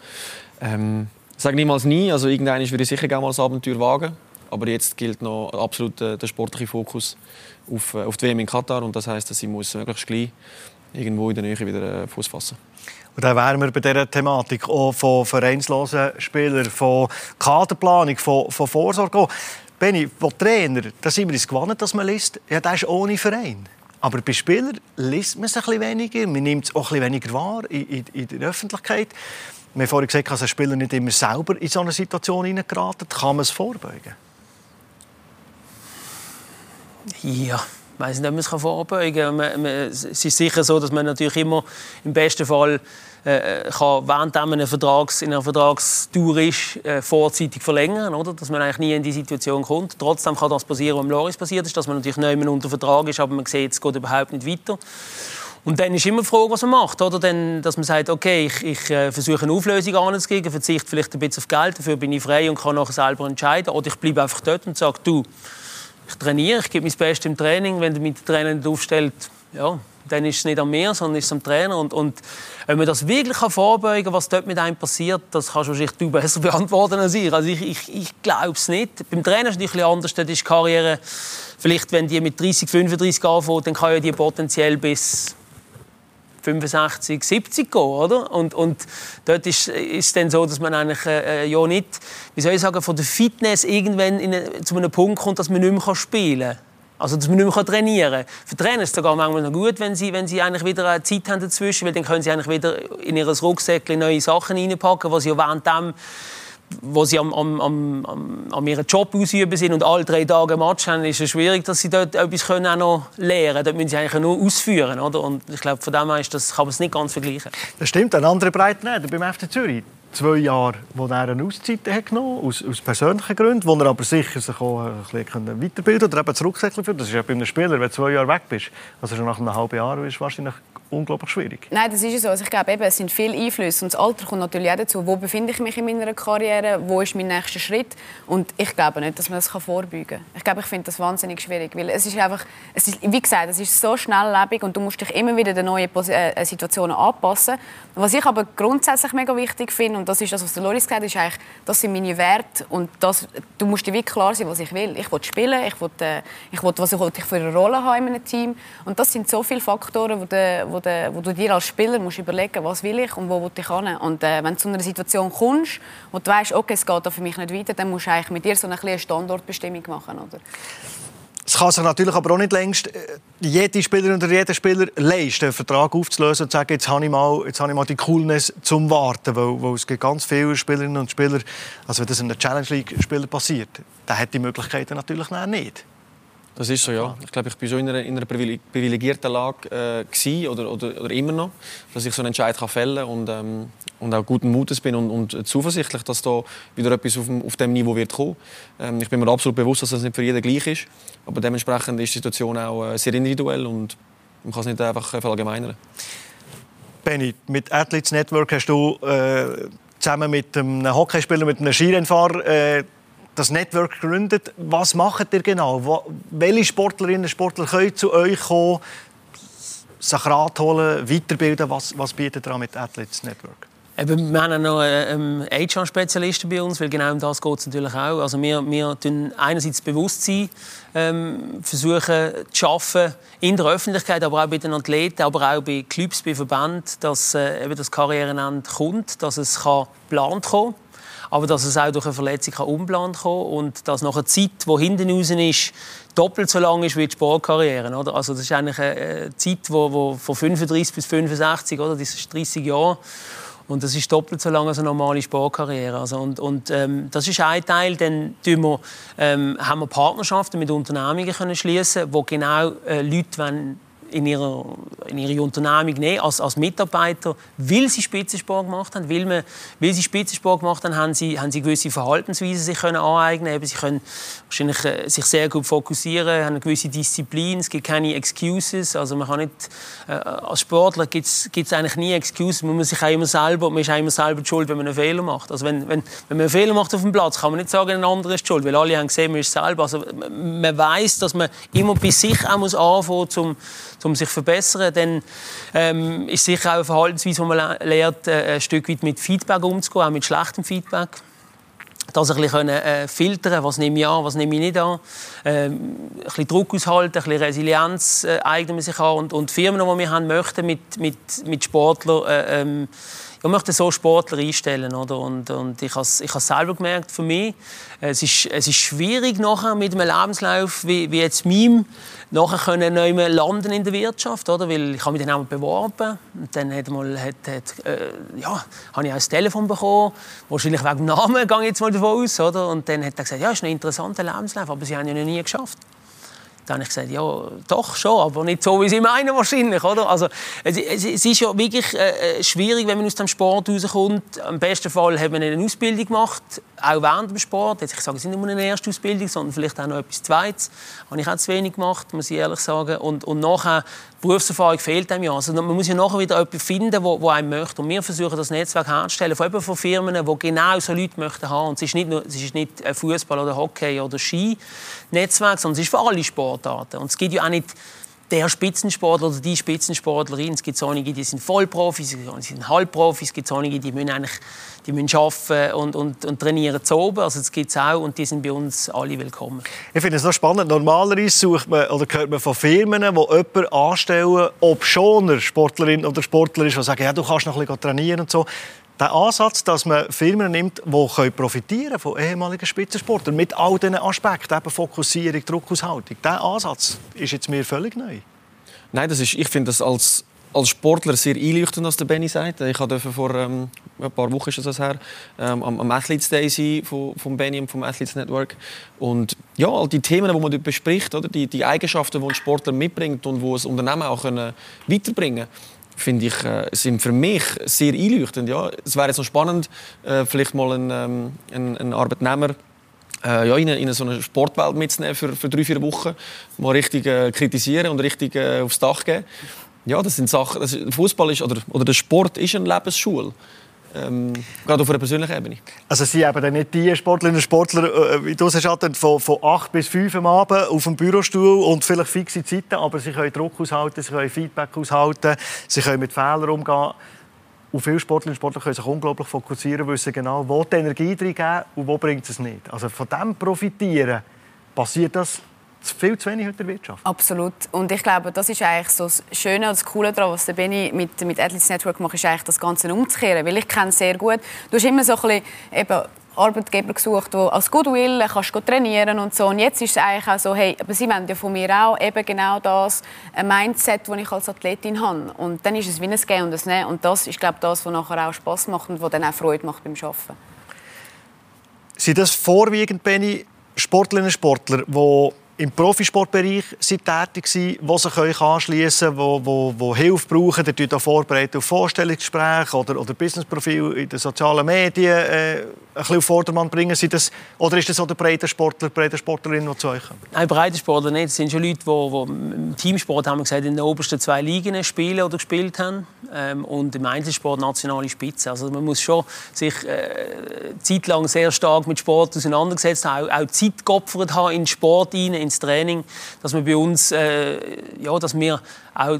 Ähm, sage niemals nie. Also irgendwann würde ich sicher gerne mal ein Abenteuer wagen. Aber jetzt gilt noch absolut der, der sportliche Fokus auf, äh, auf die WM in Katar. Und das heißt, dass ich muss möglichst gleich irgendwo in der Nähe wieder äh, Fuß fassen. Und dann wären wir bei dieser Thematik auch von vereinslosen Spielern, von Kaderplanung, von, von Vorsorge. Benni, als Trainer, da sind wir uns gewohnt, dass man liest, ja, das ist ohne Verein. Aber bei Spielern liest man es ein weniger, man nimmt es auch ein weniger wahr in, in, in der Öffentlichkeit. Wir haben vorhin gesagt, dass ein Spieler nicht immer selber in so eine Situation hineingeraten. Kann man es vorbeugen? Ja, ich weiß nicht, ob man es vorbeugen kann. Es ist sicher so, dass man natürlich immer im besten Fall äh, kann, während man Vertrags, in einer Vertragstour ist, äh, vorzeitig verlängern, oder? dass man eigentlich nie in die Situation kommt. Trotzdem kann das passieren, was Loris passiert ist, dass man natürlich nicht mehr unter Vertrag ist, aber man sieht, es geht überhaupt nicht weiter. Und dann ist immer die Frage, was man macht. Oder? Dann, dass man sagt, okay, ich, ich äh, versuche eine Auflösung anzugeben, verzichte vielleicht ein bisschen auf Geld, dafür bin ich frei und kann nachher selber entscheiden. Oder ich bleibe einfach dort und sage, du, ich trainiere, ich gebe mein Bestes im Training. Wenn der mit der Trainer nicht aufstellt, ja, dann ist es nicht an mir, sondern ist es am Trainer. Und, und wenn man das wirklich kann vorbeugen kann, was dort mit einem passiert, das kannst du wahrscheinlich du besser beantworten als ich. Also ich, ich, ich glaube es nicht. Beim Trainer ist es natürlich anders. Dort ist die Karriere, vielleicht wenn die mit 30, 35 anfängt, dann kann ja die potenziell bis 65, 70 gehen, oder? Und, und dort ist es dann so, dass man eigentlich äh, ja nicht, wie soll ich sagen, von der Fitness irgendwann in, zu einem Punkt kommt, dass man nicht mehr spielen kann. Also, dass man nicht mehr trainieren kann. Für Trainer ist es sogar manchmal noch gut, wenn sie, wenn sie eigentlich wieder eine Zeit haben dazwischen, weil dann können sie eigentlich wieder in ihr Rucksäckchen neue Sachen reinpacken, was sie während dem wo sie am, am, am, am ihren Job ausüben sind und alle drei Tage Match haben, ist es schwierig, dass sie dort etwas können auch noch lernen können. Dort müssen sie eigentlich nur ausführen. Oder? Und ich glaube, von dem her ist das, kann man es nicht ganz vergleichen. Das stimmt. Ein anderer Breitenreiter beim FC Zürich. Zwei Jahre, wo er eine Auszeit hat genommen aus, aus persönlichen Gründen, wo er aber sicher sich auch ein bisschen weiterbilden oder eben zurücksäckeln Das ist ja bei einem Spieler, wenn du zwei Jahre weg bist, also schon nach einem halben Jahr, ist wahrscheinlich unglaublich schwierig. Nein, das ist so. Also ich glaube, eben, es sind viele Einflüsse. Und das Alter kommt natürlich auch dazu. Wo befinde ich mich in meiner Karriere? Wo ist mein nächster Schritt? Und ich glaube nicht, dass man das vorbeugen kann. Ich glaube, ich finde das wahnsinnig schwierig. Weil es ist einfach, es ist, wie gesagt, es ist so schnelllebig und du musst dich immer wieder den neuen äh, Situationen anpassen. Was ich aber grundsätzlich mega wichtig finde, und das ist das, was Loris gesagt hat, ist eigentlich, das sind meine Werte und das, du musst dir wirklich klar sein, was ich will. Ich will spielen, ich will, äh, ich will was ich für eine Rolle habe in einem Team. Und das sind so viele Faktoren, die, die wo du dir als Spieler musst überlegen was will ich und wo will ich hin. Und äh, wenn du zu einer Situation kommst, wo du weißt, okay, es geht für mich nicht weiter, dann musst du eigentlich mit dir so eine Standortbestimmung machen, oder? Es kann sich natürlich aber auch nicht längst äh, jede Spielerin oder jeder Spieler leisten, einen Vertrag aufzulösen und zu sagen, jetzt habe ich mal, jetzt habe ich mal die Coolness zum Warten. Weil, weil es gibt ganz viele Spielerinnen und Spieler, also wenn das in einer Challenge League-Spieler passiert, dann hat die Möglichkeiten natürlich nicht. Das ist so, ja. Ich glaube, ich war schon in einer, in einer privilegierten Lage äh, oder, oder, oder, immer noch, dass ich so einen Entscheid kann fällen kann und, ähm, und auch guten Mutes bin und, und zuversichtlich, dass da wieder etwas auf dem, auf dem Niveau wird kommen. Ähm, ich bin mir absolut bewusst, dass das nicht für jeden gleich ist, aber dementsprechend ist die Situation auch äh, sehr individuell und man kann es nicht einfach verallgemeinern. Benny, mit Athletes Network hast du äh, zusammen mit einem Hockeyspieler, mit einem Skirennfahrer äh, das Network gegründet. Was macht ihr genau? Welche Sportlerinnen und Sportler können zu euch kommen, sich Rat holen, weiterbilden? Was, was bietet ihr mit Athletes Network? Eben, wir haben noch einen HR-Spezialisten bei uns, weil genau um das geht es natürlich auch. Also wir, wir tun einerseits Bewusstsein ähm, versuchen zu schaffen in der Öffentlichkeit, aber auch bei den Athleten, aber auch bei Clubs, bei Verbänden, dass äh, eben das Karrierenende kommt, dass es kann geplant kommen aber dass es auch durch eine Verletzung kann unplant kommen und dass nach einer Zeit, die hinten raus ist, doppelt so lang ist wie die Sportkarriere. Oder? Also das ist eigentlich eine Zeit, wo, wo von 35 bis 65, oder? das ist 30 Jahre. Und das ist doppelt so lange als eine normale Sportkarriere. Also und, und ähm, das ist ein Teil. Dann wir, ähm, haben wir Partnerschaften mit Unternehmungen können schließen, wo genau äh, Leute wollen, in ihrer, in ihre Unternehmung nehmen als, als Mitarbeiter, weil sie Spitzensport gemacht haben. Weil, man, weil sie Spitzensport gemacht haben, haben sie, haben sie gewisse Verhaltensweisen sich können aneignen können. Sie können wahrscheinlich äh, sich sehr gut fokussieren, haben eine gewisse Disziplin. Es gibt keine Excuses. Also man kann nicht, äh, als Sportler gibt es eigentlich nie Excuses. Man muss sich auch immer selber, man ist auch immer selber schuld, wenn man einen Fehler macht. Also wenn, wenn, wenn man einen Fehler macht auf dem Platz, kann man nicht sagen, ein anderer ist schuld, weil alle haben gesehen, man ist selber. Also man weiß, dass man immer bei sich auch muss anfangen muss, um sich zu verbessern, dann ähm, ist sicher auch eine Verhaltensweise, wo man lernt, äh, ein Stück weit mit Feedback umzugehen, auch mit schlechtem Feedback ich ein bisschen äh, filtern was nehme ich an, was nehme ich nicht an. Ähm, ein bisschen Druck aushalten, ein bisschen Resilienz äh, eignen wir sich an. Und, und die Firmen, die wir haben, möchten mit, mit, mit Sportlern äh, ähm, ich möchte so Sportler einstellen. Oder? Und, und ich habe es ich selber gemerkt für mich. Es ist, es ist schwierig nachher mit einem Lebenslauf wie, wie jetzt meinem nachher können neu landen in der Wirtschaft, oder? Weil ich habe mich dann auch beworben und dann hat mal, hat, hat, äh, ja, habe ich auch ein Telefon bekommen, wahrscheinlich wegen dem Namen, gehe ich jetzt mal davon aus, oder? Und dann hat er gesagt, ja, ist ein interessanter Lebenslauf, aber Sie haben ja noch nie geschafft. Dann habe ich gesagt, ja, doch schon, aber nicht so, wie Sie meinen wahrscheinlich, oder? Also, es, es, ist ja wirklich äh, äh, schwierig, wenn man aus dem Sport rauskommt. Im besten Fall hat man eine Ausbildung gemacht, auch während dem Sport. Ich sage, es ist nicht nur eine erste Ausbildung, sondern vielleicht auch noch etwas Zweites. Habe ich auch zu wenig gemacht, muss ich ehrlich sagen. Und, und nachher, Berufserfahrung fehlt einem ja. Also, man muss ja nachher wieder jemanden finden, wo, wo einem möchte. Und wir versuchen, das Netzwerk herzustellen, von, von Firmen, die genau so Leute möchten haben. Und es ist nicht, nur, es ist nicht Fußball oder Hockey oder Ski-Netzwerk, sondern es ist für alle Sportarten. Und es gibt ja auch nicht der Spitzensportler oder die Spitzensportlerin. Es gibt einige, die sind Vollprofis, es sind Halbprofis, es gibt einige, die müssen eigentlich die müssen arbeiten und, und, und trainieren zu oben. Also das gibt es auch und die sind bei uns alle willkommen. Ich finde es noch spannend. Normalerweise sucht man, oder hört man von Firmen, die jemanden anstellen, ob schon er Sportlerin oder Sportler ist, die sagen, ja, du kannst noch ein bisschen trainieren und so der Ansatz, dass man Firmen nimmt, die profitieren von ehemaligen Spitzensportlern mit all diesen Aspekten, eben Fokussierung, Druckaushaltung, dieser Ansatz ist jetzt mir völlig neu. Nein, das ist, ich finde das als, als Sportler sehr einleuchtend, was der Benny sagt. Ich durfte vor ähm, ein paar Wochen ist das her, ähm, am, am Athletes Day sein von, von Benny und vom Athletes Network. Und ja, all die Themen, die man dort bespricht, oder? Die, die Eigenschaften, die ein Sportler mitbringt und wo das Unternehmen auch können weiterbringen können, finde ich, äh, sind für mich sehr einleuchtend. Ja. Es wäre noch spannend, äh, vielleicht mal einen, ähm, einen, einen Arbeitnehmer äh, ja, in, eine, in so eine Sportwelt mitzunehmen für, für drei, vier Wochen. Mal richtig äh, kritisieren und richtig äh, aufs Dach geben. Ja, das sind Sachen. Fußball ist, oder, oder der Sport ist eine Lebensschule. Ähm, gerade auf einer persönlichen Ebene. Also Sie haben dann nicht die Sportlerinnen und Sportler, äh, wie du sagst, von, von 8 bis 5 am Abend auf dem Bürostuhl und vielleicht fixe Zeiten, aber sie können Druck aushalten, sie können Feedback aushalten, sie können mit Fehlern umgehen. Und viele Sportlerinnen und Sportler können sich unglaublich fokussieren, wissen genau, wo die Energie drin geben und wo bringt es nicht. Also von dem profitieren, passiert das viel zu wenig in der Wirtschaft. Absolut. Und ich glaube, das ist eigentlich so das Schöne und das Coole daran, was der Benny mit, mit Athletes Network macht, ist eigentlich das Ganze umzukehren. Weil ich kenne es sehr gut. Du hast immer so ein bisschen, eben, Arbeitgeber gesucht, die als Goodwill kannst du trainieren und so. Und jetzt ist es eigentlich auch so, hey, aber sie wollen ja von mir auch eben genau das ein Mindset, das ich als Athletin habe. Und dann ist es wie ein Gehen und ein Nehmen. Und das ist, glaube ich, das, was nachher auch Spass macht und was dann auch Freude macht beim Arbeiten. Sind das vorwiegend, Benny, Sportlerinnen und Sportler, die im Profisportbereich sind tätig sind, die sich euch anschließen können, die, die, die Hilfe brauchen. Ihr tut vorbereitet auf Vorstellungsgespräche oder, oder Businessprofil in den sozialen Medien äh, ein bisschen auf Vordermann bringen. Sie das, oder ist das so der breite Sportler, breite Sportlerin, die zu euch kommen? Nein, breite Sportler nicht. Es sind schon Leute, die, die im Teamsport haben wir gesagt, in den obersten zwei Ligen spielen oder gespielt haben. Ähm, und im Einzelsport nationale Spitze. Also man muss schon sich äh, zeitlang sehr stark mit Sport auseinandergesetzt haben, auch, auch Zeit geopfert haben in Sport rein, ins Training, dass wir bei uns, äh, ja, dass wir auch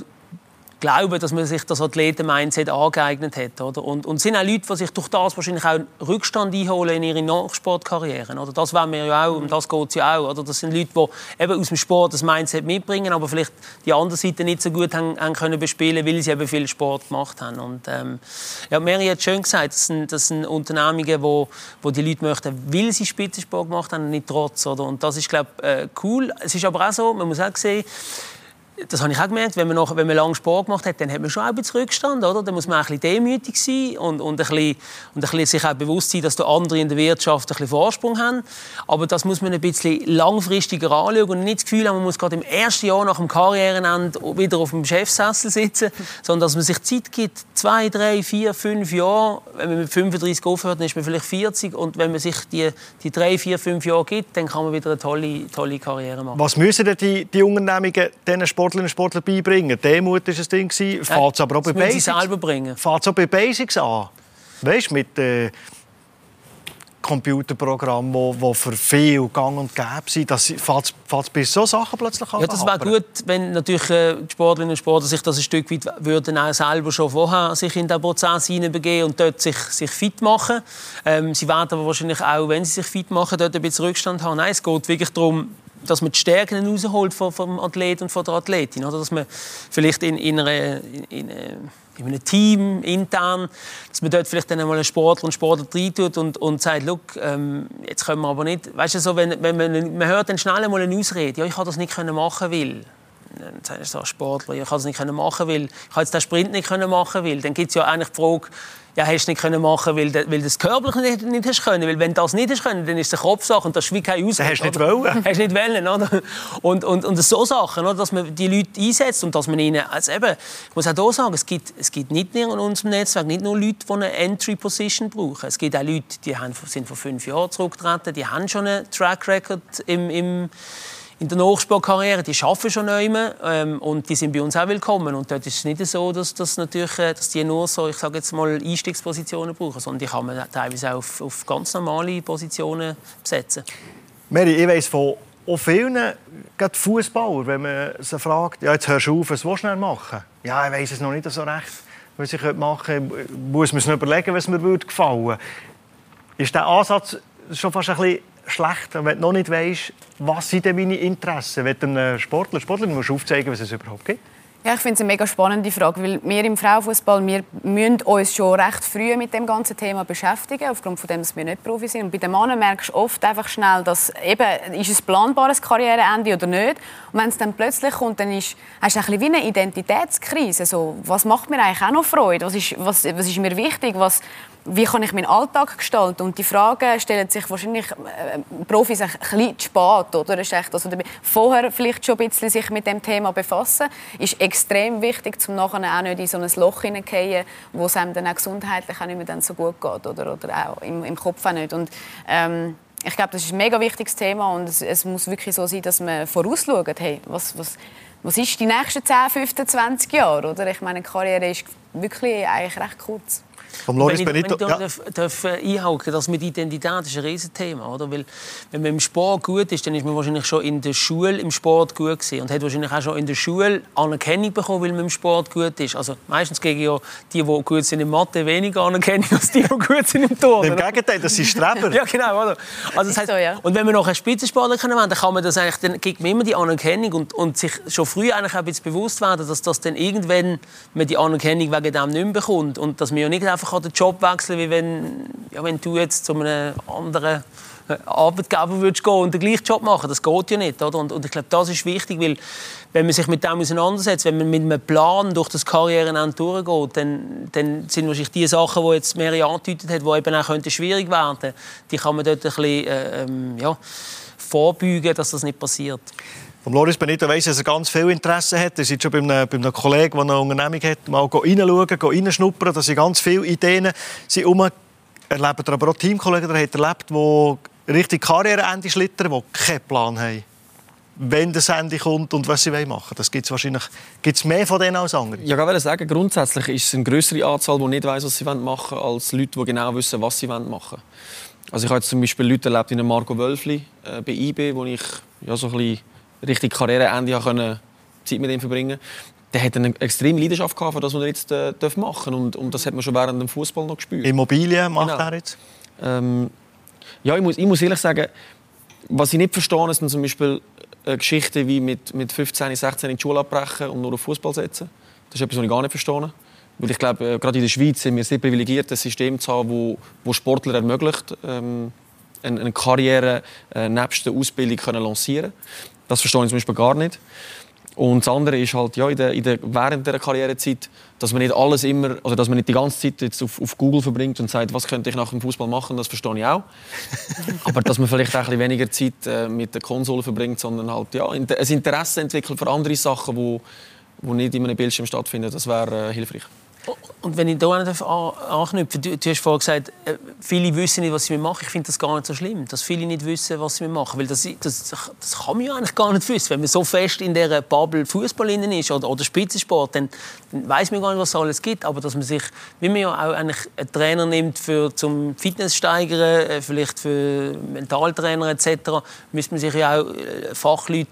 glauben, dass man sich das Athleten-Mindset angeeignet hat. Oder? Und, es sind auch Leute, die sich durch das wahrscheinlich auch Rückstand einholen in ihre Nachsportkarrieren. Oder? Das wollen wir ja auch, um das geht es ja auch. Oder? Das sind Leute, die eben aus dem Sport das Mindset mitbringen, aber vielleicht die andere Seite nicht so gut haben, haben können bespielen, weil sie eben viel Sport gemacht haben. Und, ähm, ja, Mary hat schön gesagt, das sind, das sind Unternehmungen, wo, wo die Leute möchten, weil sie Spitzensport gemacht haben, nicht trotz. Oder? Und das ist, glaube ich, äh, cool. Es ist aber auch so, man muss auch sehen, das habe ich auch gemerkt, wenn man, noch, wenn man lange Sport gemacht hat, dann hat man schon auch ein Rückstand, oder? Dann muss man auch ein bisschen demütig sein und, und, ein bisschen, und ein bisschen sich auch bewusst sein, dass die andere in der Wirtschaft ein bisschen Vorsprung haben. Aber das muss man ein bisschen langfristiger anschauen und nicht das Gefühl haben, man muss gerade im ersten Jahr nach dem Karrierenende wieder auf dem Chefsessel sitzen, sondern dass man sich Zeit gibt, zwei, drei, vier, fünf Jahre. Wenn man mit 35 aufhört, dann ist man vielleicht 40 und wenn man sich die, die drei, vier, fünf Jahre gibt, dann kann man wieder eine tolle, tolle Karriere machen. Was müssen denn die, die Unternehmungen diesen Sportlerinnen und Sportlern beibringen? Demut war ein Ding. Fällt es aber auch bei Basics, selber bringen. Fällt auch bei Basics an? Weißt du, mit äh, Computerprogrammen, wo, wo für viel gang und gäbe sind, das fällt bei so Sachen plötzlich an? Ja, das wäre gut, wenn natürlich äh, die Sportlerinnen und Sportler sich das ein Stück weit würden auch selber schon vorher sich in den Prozess hineinbegeben und dort sich, sich fit machen. Ähm, sie werden aber wahrscheinlich auch, wenn sie sich fit machen, dort ein bisschen Rückstand haben. Nein, es geht wirklich darum, dass man die Stärken rausholt vom Athlet und von der Athletin. Oder? Dass man vielleicht in, in, einer, in, in einem Team intern, dass man dort vielleicht dann einmal einen Sportler und Sportler reintut und, und sagt, Look, ähm, jetzt können wir aber nicht, weißt du, so, wenn, wenn man, man hört dann schnell einmal eine Ausrede, ja, ich kann das nicht machen, weil. Dann sagst du Sportler, ich kann das nicht machen, weil ich jetzt den Sprint nicht machen, weil. Dann gibt es ja eigentlich die Frage, ja, hast du nicht können machen, weil, weil das körperlich nicht, nicht hast können. Weil wenn das nicht hast können, dann ist es eine Kopfsache und das ist wie kein Ausweg. Hast du nicht wollen. Hast nicht wollen, oder? Und, und, und so Sachen, oder? dass man die Leute einsetzt und dass man ihnen, also eben, ich muss auch hier sagen, es gibt, es gibt nicht in unserem Netzwerk nicht nur Leute, die eine Entry-Position brauchen. Es gibt auch Leute, die haben, sind vor fünf Jahren zurückgetreten, die haben schon einen Track Record im, im in der Nachspielkarriere, die arbeiten schon neu ähm, und die sind bei uns auch willkommen. Und dort ist es nicht so, dass, dass, natürlich, äh, dass die nur so, ich sage jetzt mal, Einstiegspositionen brauchen, sondern die kann man teilweise auch auf, auf ganz normale Positionen besetzen. Mary, ich weiss von auch vielen, gerade Fußballer, wenn man sie fragt, ja, jetzt hörst du auf, was willst du machen? Ja, ich weiss es noch nicht so recht, was ich machen könnte. Muss man sich überlegen, was mir gefallen würde. Ist der Ansatz schon fast ein bisschen schlecht, wenn du noch nicht weißt, was sind denn meine Interessen. Wenn du einem Sportler, Sportler musst du aufzeigen, was es überhaupt gibt. Ja, ich finde es eine mega spannende Frage, weil wir im Frauenfußball wir müssen uns schon recht früh mit dem ganzen Thema beschäftigen, aufgrund von dem, dass wir nicht Profi sind. Und bei den Männern merkst du oft einfach schnell, dass eben, ist es planbares Karriereende oder nicht. Und wenn es dann plötzlich kommt, dann ist, hast du ein wie eine Identitätskrise. So, was macht mir eigentlich auch noch Freude? Was ist, was, was ist mir wichtig? Was, wie kann ich meinen Alltag gestalten? Und die Frage stellen sich wahrscheinlich äh, Profis ein bisschen zu spät. Oder? Ist echt, also, vorher vielleicht schon ein bisschen sich mit dem Thema befassen, ist extrem wichtig, um nachher auch nicht in so ein Loch hineinzugehen, wo es einem dann auch gesundheitlich auch nicht mehr dann so gut geht oder, oder auch im, im Kopf auch nicht. Und, ähm, ich glaube, das ist ein mega wichtiges Thema und es, es muss wirklich so sein, dass man vorausschaut, hey, was, was, was ist die nächsten 10, 15, 20 Jahre? Oder? Ich meine, die Karriere ist wirklich eigentlich recht kurz. Vom Loris wenn Benito. Ich, wenn ich darf, ja. darf äh, einhaken, das mit Identität ist ein Riesenthema, oder? Weil wenn man im Sport gut ist, dann ist man wahrscheinlich schon in der Schule im Sport gut gewesen und hat wahrscheinlich auch schon in der Schule Anerkennung bekommen, weil man im Sport gut ist. Also meistens kriegen ja die, die gut sind in Mathe, weniger Anerkennung als die, die gut sind im Tor. Im Gegenteil, das sind Streber. ja, genau, oder? Also das heißt, so, ja. Und wenn man noch einen Spitzensportler können dann kann man das eigentlich, dann kriegt man immer die Anerkennung und, und sich schon früh eigentlich auch ein bisschen bewusst werden, dass das dann irgendwann man die Anerkennung wegen dem nicht mehr bekommt und dass man ja nicht einfach den Job wechseln wie wenn, ja, wenn du jetzt zu einem anderen äh, Arbeitgeber würdest gehen und den gleichen Job machen. Das geht ja nicht. Oder? Und, und ich glaube, das ist wichtig, weil wenn man sich mit dem auseinandersetzt, wenn man mit einem Plan durch das Karrierenende durchgeht, dann, dann sind wahrscheinlich die Sachen, die jetzt Mary angedeutet hat, die eben auch schwierig werden die kann man dort ein bisschen äh, ähm, ja, vorbeugen, dass das nicht passiert. Vom Loris Benito weiss, dass er ganz viel Interesse hat. Er ist schon bei einem, bei einem Kollegen, der eine Unternehmung hat, mal reinschauen, reinschnuppern. Da sind ganz viele Ideen sind um. Erlebt aber auch Teamkollegen, die hat erlebt, die richtig Karriereende schlittern, die keinen Plan haben wenn das Ende kommt und was sie machen wollen. Das gibt es wahrscheinlich gibt's mehr von denen als andere. Ja, ich würde sagen, grundsätzlich ist es eine größere Anzahl, die nicht weiß, was sie machen wollen, als Leute, die genau wissen, was sie machen wollen. Also ich habe jetzt zum Beispiel Leute erlebt in Marco Wölfli äh, bei IB, wo ich ja, so ein bisschen richtig Karriereende können Zeit mit ihm verbringen der hat eine extreme Leidenschaft gehabt, für das, was er jetzt äh, machen darf. Und, und das hat man schon während dem Fußball noch gespürt. Immobilien macht genau. er jetzt? Ähm, ja, ich muss, ich muss ehrlich sagen, was ich nicht verstehe, sind zum Beispiel äh, Geschichten wie mit, mit 15, 16 in die Schule abbrechen und nur auf Fußball setzen. Das ist etwas, was ich gar nicht verstehe. Weil ich glaube, äh, gerade in der Schweiz sind wir sehr privilegiert, ein System zu haben, wo, wo Sportler ermöglicht, ähm, eine, eine Karriere äh, nebst der Ausbildung können lancieren können. Das verstehe ich zum Beispiel gar nicht. Und das andere ist halt, ja, in der, in der, während der Karrierezeit, dass man nicht alles immer, also dass man nicht die ganze Zeit jetzt auf, auf Google verbringt und sagt, was könnte ich nach dem Fußball machen, das verstehe ich auch. Aber dass man vielleicht auch ein bisschen weniger Zeit äh, mit der Konsole verbringt, sondern halt ja, ein Interesse entwickelt für andere Sachen, wo, wo nicht in einem Bildschirm stattfinden, das wäre äh, hilfreich. Und wenn ich da anknüpfe, du, du hast vorhin gesagt, äh, viele wissen nicht, was sie machen. Ich finde das gar nicht so schlimm, dass viele nicht wissen, was sie machen. Weil das, das, das kann man ja eigentlich gar nicht wissen. Wenn man so fest in dieser Bubble Fußball ist oder, oder Spitzensport, dann, dann weiß man gar nicht, was es alles gibt. Aber dass man sich, wie man ja auch eigentlich einen Trainer nimmt für zum Fitness steigern, äh, vielleicht für Mentaltrainer etc., müsste man sich ja auch äh, Fachleute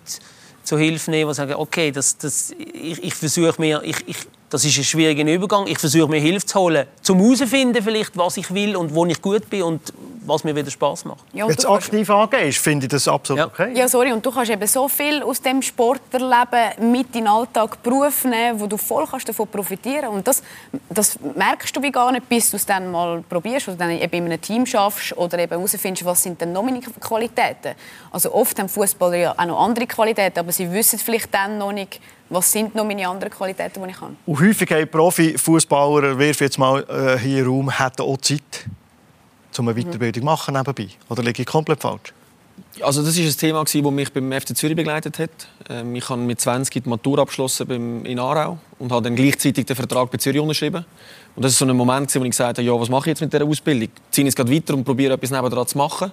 zur Hilfe nehmen, die sagen, okay, das, das, ich, ich versuche mir, ich, ich das ist ein schwieriger Übergang. Ich versuche mir Hilfe zu holen, zum herauszufinden, vielleicht, was ich will und wo ich gut bin und was mir wieder Spaß macht. Ja, Wenn du aktiv angehst, finde ich das absolut Ja. okay. Ja, sorry, und du kannst eben so viel aus dem Sportlerleben mit in den Alltag Beruf nehmen, wo du voll kannst davon profitieren Und das, das merkst du wie gar nicht, bis du es dann mal probierst oder dann eben in einem Team schaffst oder eben herausfindest, was sind denn noch meine Qualitäten. Also oft haben Fußballer ja auch noch andere Qualitäten, aber sie wissen vielleicht dann noch nicht, was sind noch meine anderen Qualitäten, die ich habe. Und häufig haben Profifußballer, wirf jetzt mal äh, hier Raum, hätten auch Zeit, um eine Weiterbildung zu machen nebenbei. Oder liege ich komplett falsch? Also das ist ein Thema, das mich beim FC Zürich begleitet hat. Ähm, Ich habe mit 20 die Matur abgeschlossen in Aarau und habe dann gleichzeitig den Vertrag bei Zürich unterschrieben. Und das ist so ein Moment, wo ich gesagt habe, ja, was mache ich jetzt mit dieser Ausbildung? Ziehe ich es gerade weiter und probiere etwas nebenan zu machen?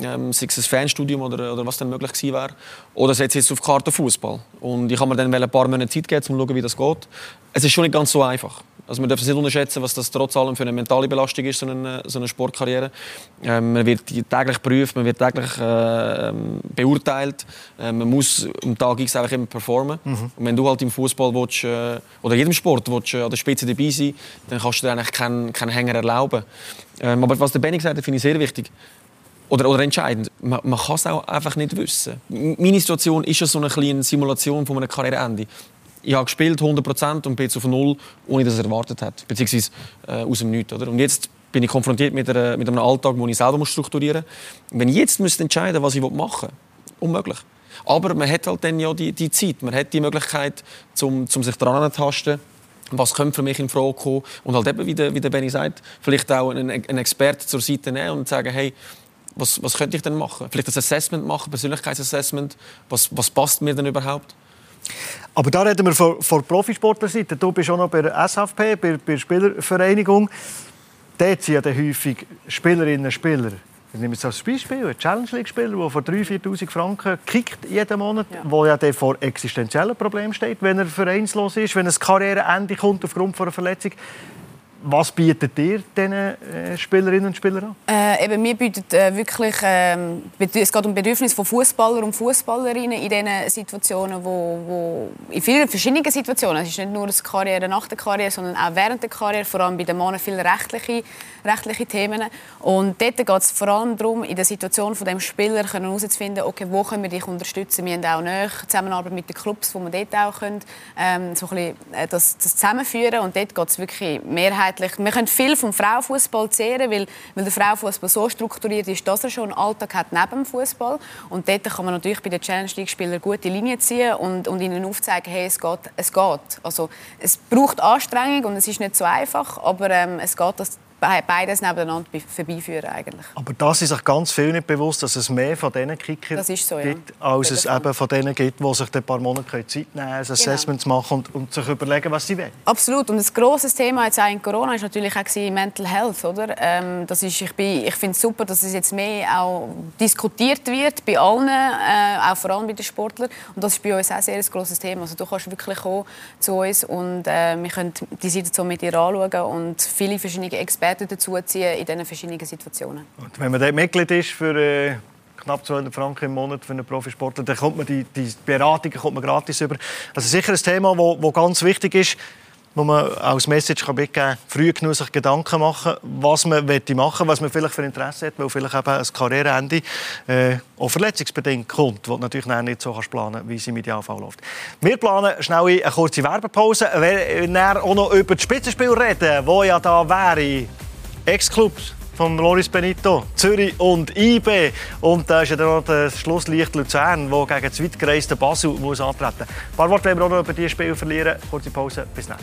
Ähm, sei es ein Fernstudium oder, oder was dann möglich gewesen wäre. Oder setze ich jetzt auf die Karte Fußball. Und ich habe mir dann ein paar Monate Zeit gegeben, um zu schauen, wie das geht. Es ist schon nicht ganz so einfach. Also man darf es nicht unterschätzen, was das trotz allem für eine mentale Belastung ist, so eine, so eine Sportkarriere. Ähm, man wird täglich geprüft, man wird täglich äh, ähm, beurteilt. Äh, man muss am Tag X einfach immer performen. Und wenn du halt im Fußball willst, äh, oder jedem Sport willst, äh, an der Spitze dabei sein dann kannst du dir eigentlich keinen, keinen Hänger erlauben. Ähm, aber was der Benny gesagt hat, finde ich sehr wichtig oder, oder entscheidend. Man, man kann es auch einfach nicht wissen. Meine Situation ist ja so eine kleine Simulation von einem Karriereende. Ich habe gespielt 100% und bin jetzt auf Null, ohne dass ich es erwartet hätte. Beziehungsweise äh, aus dem Nichts. Oder? Und jetzt bin ich konfrontiert mit, einer, mit einem Alltag, den ich selber muss strukturieren muss. Wenn ich jetzt müsste entscheiden was ich machen will, unmöglich. Aber man hat halt dann ja die, die Zeit. Man hat die Möglichkeit, zum, zum sich daran zu tasten was könnte für mich in Frage kommen und halt eben, wie der, wie der Benny sagt, vielleicht auch einen, einen Experten zur Seite nehmen und sagen, hey, was, was könnte ich denn machen? Vielleicht ein Assessment machen, Persönlichkeitsassessment. Was, was passt mir denn überhaupt? Aber da reden wir von, von Profisportlerseite. Du bist auch noch bei der SVP, bei, bei der Spielervereinigung. Dort sind ja häufig Spielerinnen und Spieler. Ich nehme jetzt als Beispiel einen Challenge League-Spieler, der vor 3'000, 4'000 Franken kickt jeden Monat, Ja. wo ja dann vor existenziellen Problemen steht, wenn er vereinslos ist, wenn ein Karriereende kommt aufgrund von einer Verletzung. Was bietet ihr diesen äh, Spielerinnen und Spielern an? Äh, eben, wir bieten äh, wirklich, bedü- es geht um Bedürfnisse von Fußballer und Fußballerinnen in diesen Situationen, wo, wo in vielen verschiedenen Situationen. Es ist nicht nur eine Karriere nach der Karriere, sondern auch während der Karriere, vor allem bei den Männern viele rechtliche, rechtliche Themen. Und dort geht es vor allem darum, in der Situation von dem Spieler herauszufinden, okay, wo können wir dich unterstützen. Wir haben auch näher Zusammenarbeit mit den Clubs, wo wir dort auch können, ähm, so ein bisschen, äh, das, das zusammenführen. Und dort geht es wirklich mehrheitlich. Wir können viel vom Frauenfußball zehren, weil, weil der Frauenfußball so strukturiert ist, dass er schon einen Alltag hat neben dem Fußball. Und dort kann man natürlich bei den Challenge League-Spielern gute Linien ziehen und, und ihnen aufzeigen, hey, es geht, es geht. Also es braucht Anstrengung und es ist nicht so einfach, aber ähm, es geht, dass beides nebeneinander be- vorbeiführen eigentlich. Aber das ist sich ganz viel nicht bewusst, dass es mehr von diesen Kickern so, ja. gibt, als es eben von denen gibt, die sich ein paar Monate Zeit nehmen können, ein Assessment zu machen und, und sich überlegen, was sie wollen. Absolut. Und ein grosses Thema jetzt auch in Corona ist natürlich auch Mental Health, oder? Ähm, das ist, ich bin, ich finde es super, dass es jetzt mehr auch diskutiert wird bei allen, äh, auch vor allem bei den Sportlern. Und das ist bei uns auch sehr ein grosses Thema. Also du kannst wirklich kommen zu uns und äh, wir können die Situation mit dir anschauen und viele verschiedene Experten dazuziehen in diesen verschiedenen Situationen. Und wenn man dort Mitglied ist für äh, knapp 200 Franken im Monat für einen Profisportler, dann kommt man die, die Beratungen kommt man gratis über. Also sicher ein Thema, wo ganz wichtig ist, wo man als Message kann mitgeben kann, früh sich Gedanken machen, was man möchte machen was man vielleicht für Interesse hat, weil vielleicht eben ein Karriereende äh, auch verletzungsbedingt kommt, du natürlich nicht so kannst planen wie es im Idealfall läuft. Wir planen schnell eine kurze Werbepause, wir dann auch noch über das Spitzenspiel reden, wo ja da wäre Ex-Clubs von Loris Benito, Zürich und IB. Und da ist ja dann noch das Schlusslicht Luzern, das gegen das weitgereiste Basel muss antreten muss. Ein paar Worte wollen wir auch noch über dieses Spiel verlieren. Kurze Pause, bis dann.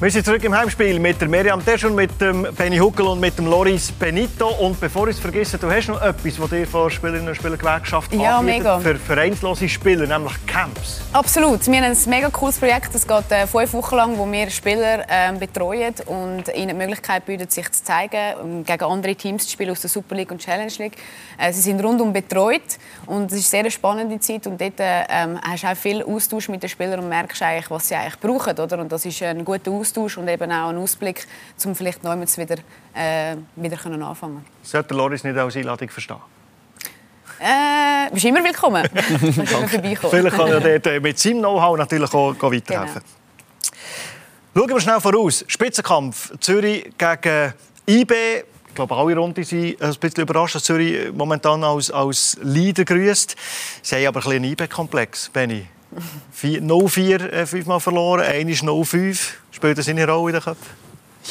Wir sind zurück im Heimspiel mit der Miriam Teschun, mit dem Benny Huckel und mit dem Loris Benito. Und bevor ich es vergesse, du hast noch etwas, das dir von Spielerinnen und Spielergewerkschaft Ja, anbietet mega. für vereinslose Spieler, nämlich Camps. Absolut. Wir haben ein mega cooles Projekt. Es geht äh, fünf Wochen lang, wo wir Spieler ähm, betreuen und ihnen die Möglichkeit bieten, sich zu zeigen, ähm, gegen andere Teams zu spielen aus der Super League und Challenge League. Äh, sie sind rundum betreut und es ist eine sehr spannende Zeit und dort ähm, hast du auch viel Austausch mit den Spielern und merkst eigentlich, was sie eigentlich brauchen. Oder? Und das ist ein guter Austausch und eben auch ein Ausblick, um vielleicht neu wieder, äh, wieder können anfangen Sollte Loris nicht als Einladung verstehen? Äh, bist immer willkommen. Vielleicht kann er dort äh, mit seinem Know-how natürlich auch, weiterhelfen. Schauen wir schnell voraus. Spitzenkampf Zürich gegen IB. Ich glaube, alle Runden sind ein bisschen überrascht, dass Zürich momentan als, als Leader grüßt. Sie haben aber ein bisschen einen IB-Komplex, Benny. 0-4 äh, fünfmal verloren, 1 0-5. Spielt das in der Rolle in den Köpfen?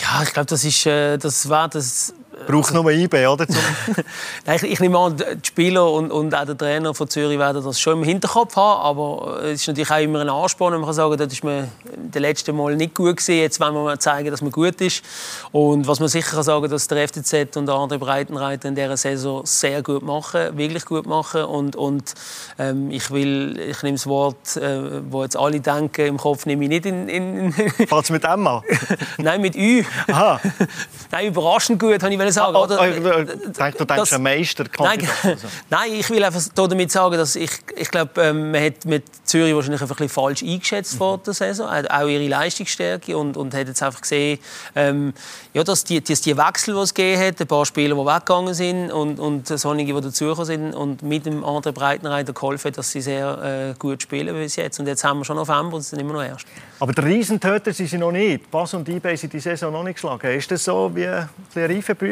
Ja, ich glaube, das äh, das war das Braucht nur IB, oder? Zum Nein, ich, ich nehme an, die Spieler und, und auch der Trainer von Zürich werden das schon im Hinterkopf haben, aber es ist natürlich auch immer ein Ansporn, wenn man kann sagen, das ist man das letzte Mal nicht gut gewesen. Jetzt wollen wir mal zeigen, dass man gut ist. Und was man sicher kann sagen, dass der FCZ und der andere Breitenreiter in dieser Saison sehr gut machen, wirklich gut machen. Und, und ähm, ich will, ich nehme das Wort, äh, wo jetzt alle denken, im Kopf nehme ich nicht in. in Fährt's mit Emma? Nein, mit Ü. Aha. Nein, überraschend gut, habe ich wollen sagen. Oh, oder? oh, ich denke, du denkst an Meister. Nein, nein, ich will einfach damit sagen, dass ich, ich glaube, ähm, man hat mit Zürich wahrscheinlich einfach ein bisschen falsch eingeschätzt vor der Saison, auch ihre Leistungsstärke und, und hat jetzt einfach gesehen, ähm, ja, dass die, dass die Wechsel, die es gegeben hat, ein paar Spieler, die weggegangen sind und, und solche, die dazugekommen sind und mit dem anderen Breitenreiter geholfen dass sie sehr äh, gut spielen bis jetzt. Und jetzt haben wir schon November und sind immer noch erst. Aber der Riesentöter sind sie noch nicht. Pass und IB sind die Saison noch nicht geschlagen. Ist das so wie eine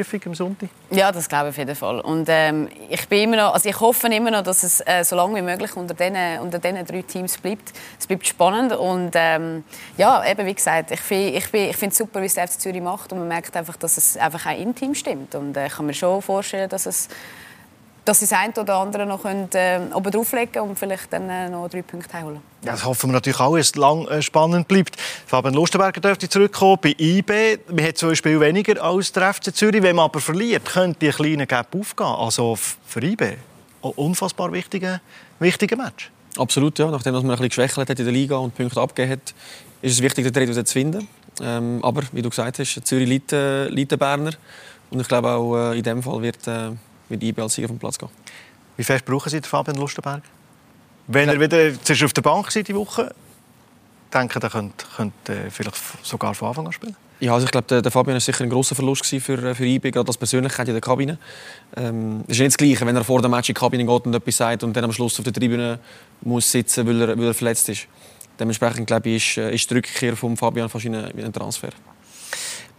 Reifeprüfung am Sonntag? Ja, das glaube ich auf jeden Fall. Und ähm, ich, bin immer noch, also ich hoffe immer noch, dass es äh, so lange wie möglich unter diesen, unter drei Teams bleibt. Es bleibt spannend und ähm, ja, eben wie gesagt, ich, ich, ich finde es super, wie es der FC Zürich macht und man merkt einfach, dass es einfach auch im Team stimmt. Und äh, kann mir schon vorstellen, dass es dass sie das eine oder andere noch können, äh, oben drauflegen und vielleicht dann äh, noch drei Punkte heimholen. Ja, das hoffen wir natürlich auch, dass es lang äh, spannend bleibt. Fabian Lustenberger dürfte zurückkommen bei IB. Man hat zwei Spiele weniger als der FC Zürich. Wenn man aber verliert, könnte die kleine Gap aufgehen. Also für IB ein unfassbar wichtiger, wichtiger Match. Absolut, ja. Nachdem dass man ein bisschen geschwächelt hat in der Liga und Punkte abgegeben hat, ist es wichtig, den Dreh zu finden. Ähm, aber wie du gesagt hast, Zürich liegt, äh, liegt Berner. Und ich glaube auch äh, in dem Fall wird, äh, wird IB als Sieger vom Platz gehen. Wie fest brauchen Sie den Fabian Lustenberger? Wenn er wieder zuerst auf der Bank war, die Woche, denke er könnte, könnte äh, vielleicht sogar von Anfang an spielen. Ja, also ich glaube, der, Fabian war sicher ein grosser Verlust für, äh, für IB, gerade als Persönlichkeit in der Kabine. Ähm, es ist nicht das Gleiche, wenn er vor dem Match in die Kabine geht und etwas sagt und dann am Schluss auf der Tribüne muss sitzen, weil er, weil er verletzt ist. Dementsprechend glaube ich, ist, äh, ist die Rückkehr von Fabian wie ein Transfer.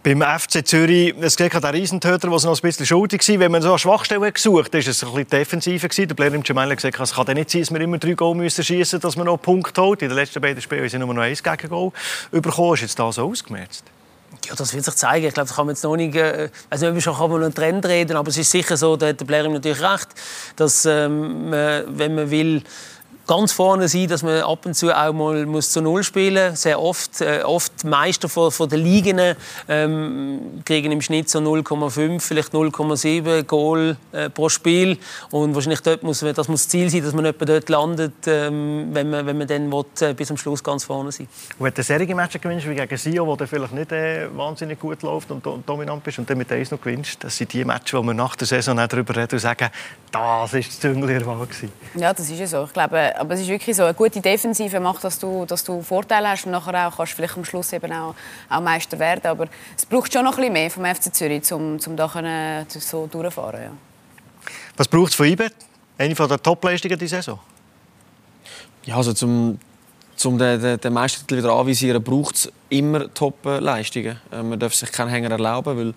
Beim FC Zürich, es geht der Riesentöter, der noch ein bisschen schuldig war. Wenn man so eine Schwachstelle gesucht hat, war es ein bisschen defensiver. Der Blair im Gemeinde gesagt, es kann nicht sein, dass wir immer drei Goal müssen schießen müssen, dass man noch einen Punkt holt. In den letzten beiden Spielen sie nur noch ein Gegengol bekommen. Ist jetzt da so ausgemerzt? Ja, das wird sich zeigen. Ich glaube, da kann man jetzt noch nicht, äh, also nicht, schon kann man einen Trend reden, aber es ist sicher so, da hat der Blair natürlich recht, dass ähm, wenn man will ganz vorne sein, dass man ab und zu auch mal muss zu Null spielen muss. Sehr oft, äh, oft Meister von, von den Ligen ähm, kriegen im Schnitt so 0,5, vielleicht 0,7 Goal äh, pro Spiel. Und wahrscheinlich dort muss, das muss das Ziel sein, dass man etwa dort landet, ähm, wenn, man, wenn man dann will, äh, bis zum Schluss ganz vorne sein Und wenn du Serie Matches gewinnst, wie gegen Sio, wo der vielleicht nicht äh, wahnsinnig gut läuft und do dominant bist und dann mit 1 noch gewinnst, das sind die Matches, wo wir nach der Saison auch darüber reden und sagen, das war das Züngli der Wahl. gewesen. Ja, das ist ja so. Ich glaube, aber es ist wirklich so, eine gute Defensive macht, dass du, dass du Vorteile hast und nachher auch kannst vielleicht am Schluss eben auch, auch Meister werden. Aber es braucht schon noch ein bisschen mehr vom FC Zürich, um, um da können, so durchzufahren. Ja. Was braucht es von IBE? Eine der Top-Leistungen dieser Saison? Ja, also zum, zum den, den, den Meistertitel wieder anvisieren, braucht es immer Top-Leistungen. Äh, man darf sich keinen Hänger erlauben, weil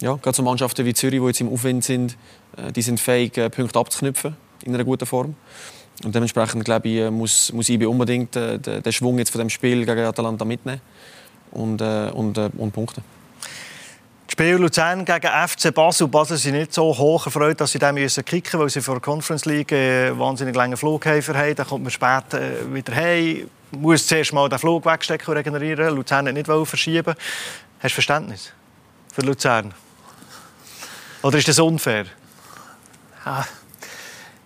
ja, gerade so Mannschaften wie Zürich, die jetzt im Aufwind sind, äh, die sind fähig, äh, Punkte abzuknüpfen in einer guten Form. Und dementsprechend glaube ich, äh, muss, muss IB unbedingt äh, den, den Schwung jetzt von dem Spiel gegen Atalanta mitnehmen und, äh, und, äh, und punkten. Das Spiel Luzern gegen FC Basel. Basel sind nicht so hoch erfreut, dass sie dem müssen kicken, weil sie vor der Conference League äh, wahnsinnig lange Flughäfer haben. Dann kommt man spät äh, wieder heim, muss zuerst mal den Flug wegstecken und regenerieren. Luzern hat nicht wollen verschieben. Hast du Verständnis für Luzern? Oder ist das unfair? Ja,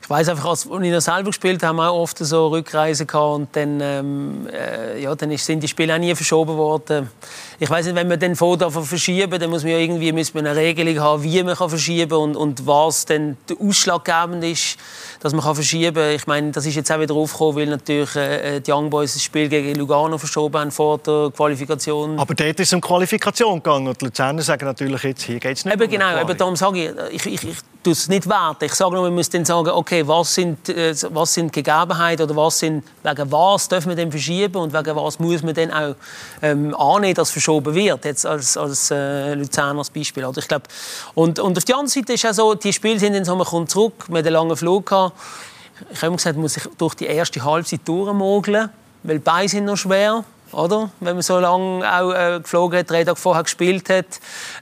ich weiß einfach, als ich noch selber gespielt habe, haben wir auch oft so Rückreisen gehabt und dann, ähm, äh, ja, dann sind die Spiele auch nie verschoben worden. Ich weiß nicht, wenn man den Foto verschieben, dann muss man ja irgendwie muss man eine Regelung haben, wie man kann verschieben und und was dann der ausschlaggebend ist, dass man kann verschieben. Ich meine, das ist jetzt auch wieder aufgekommen, weil natürlich äh, die Young Boys das Spiel gegen Lugano verschoben haben vor der Qualifikation. Aber dort ist es um Qualifikation gegangen und die Luzerner sagen natürlich jetzt, hier geht es nicht Eben um genau, eben darum sage ich, ich, ich, ich tue es nicht werten. Ich sage nur, wir müssen dann sagen, okay, okay, was sind, äh, was sind Gegebenheiten oder was sind, wegen was dürfen wir denn verschieben und wegen was muss man dann auch ähm, annehmen, dass verschoben wird, jetzt als, als äh, Luzerner als Beispiel. Oder? Ich glaub, und, und auf der anderen Seite ist auch so, die Spiele sind dann so, man kommt zurück, man hat einen langen Flug gehabt. Ich habe gesagt, man muss sich durch die erste Halbzeit durchmogeln, weil beide sind noch schwer oder? Wenn man so lange auch äh, geflogen hat, drei Tage vorher gespielt hat,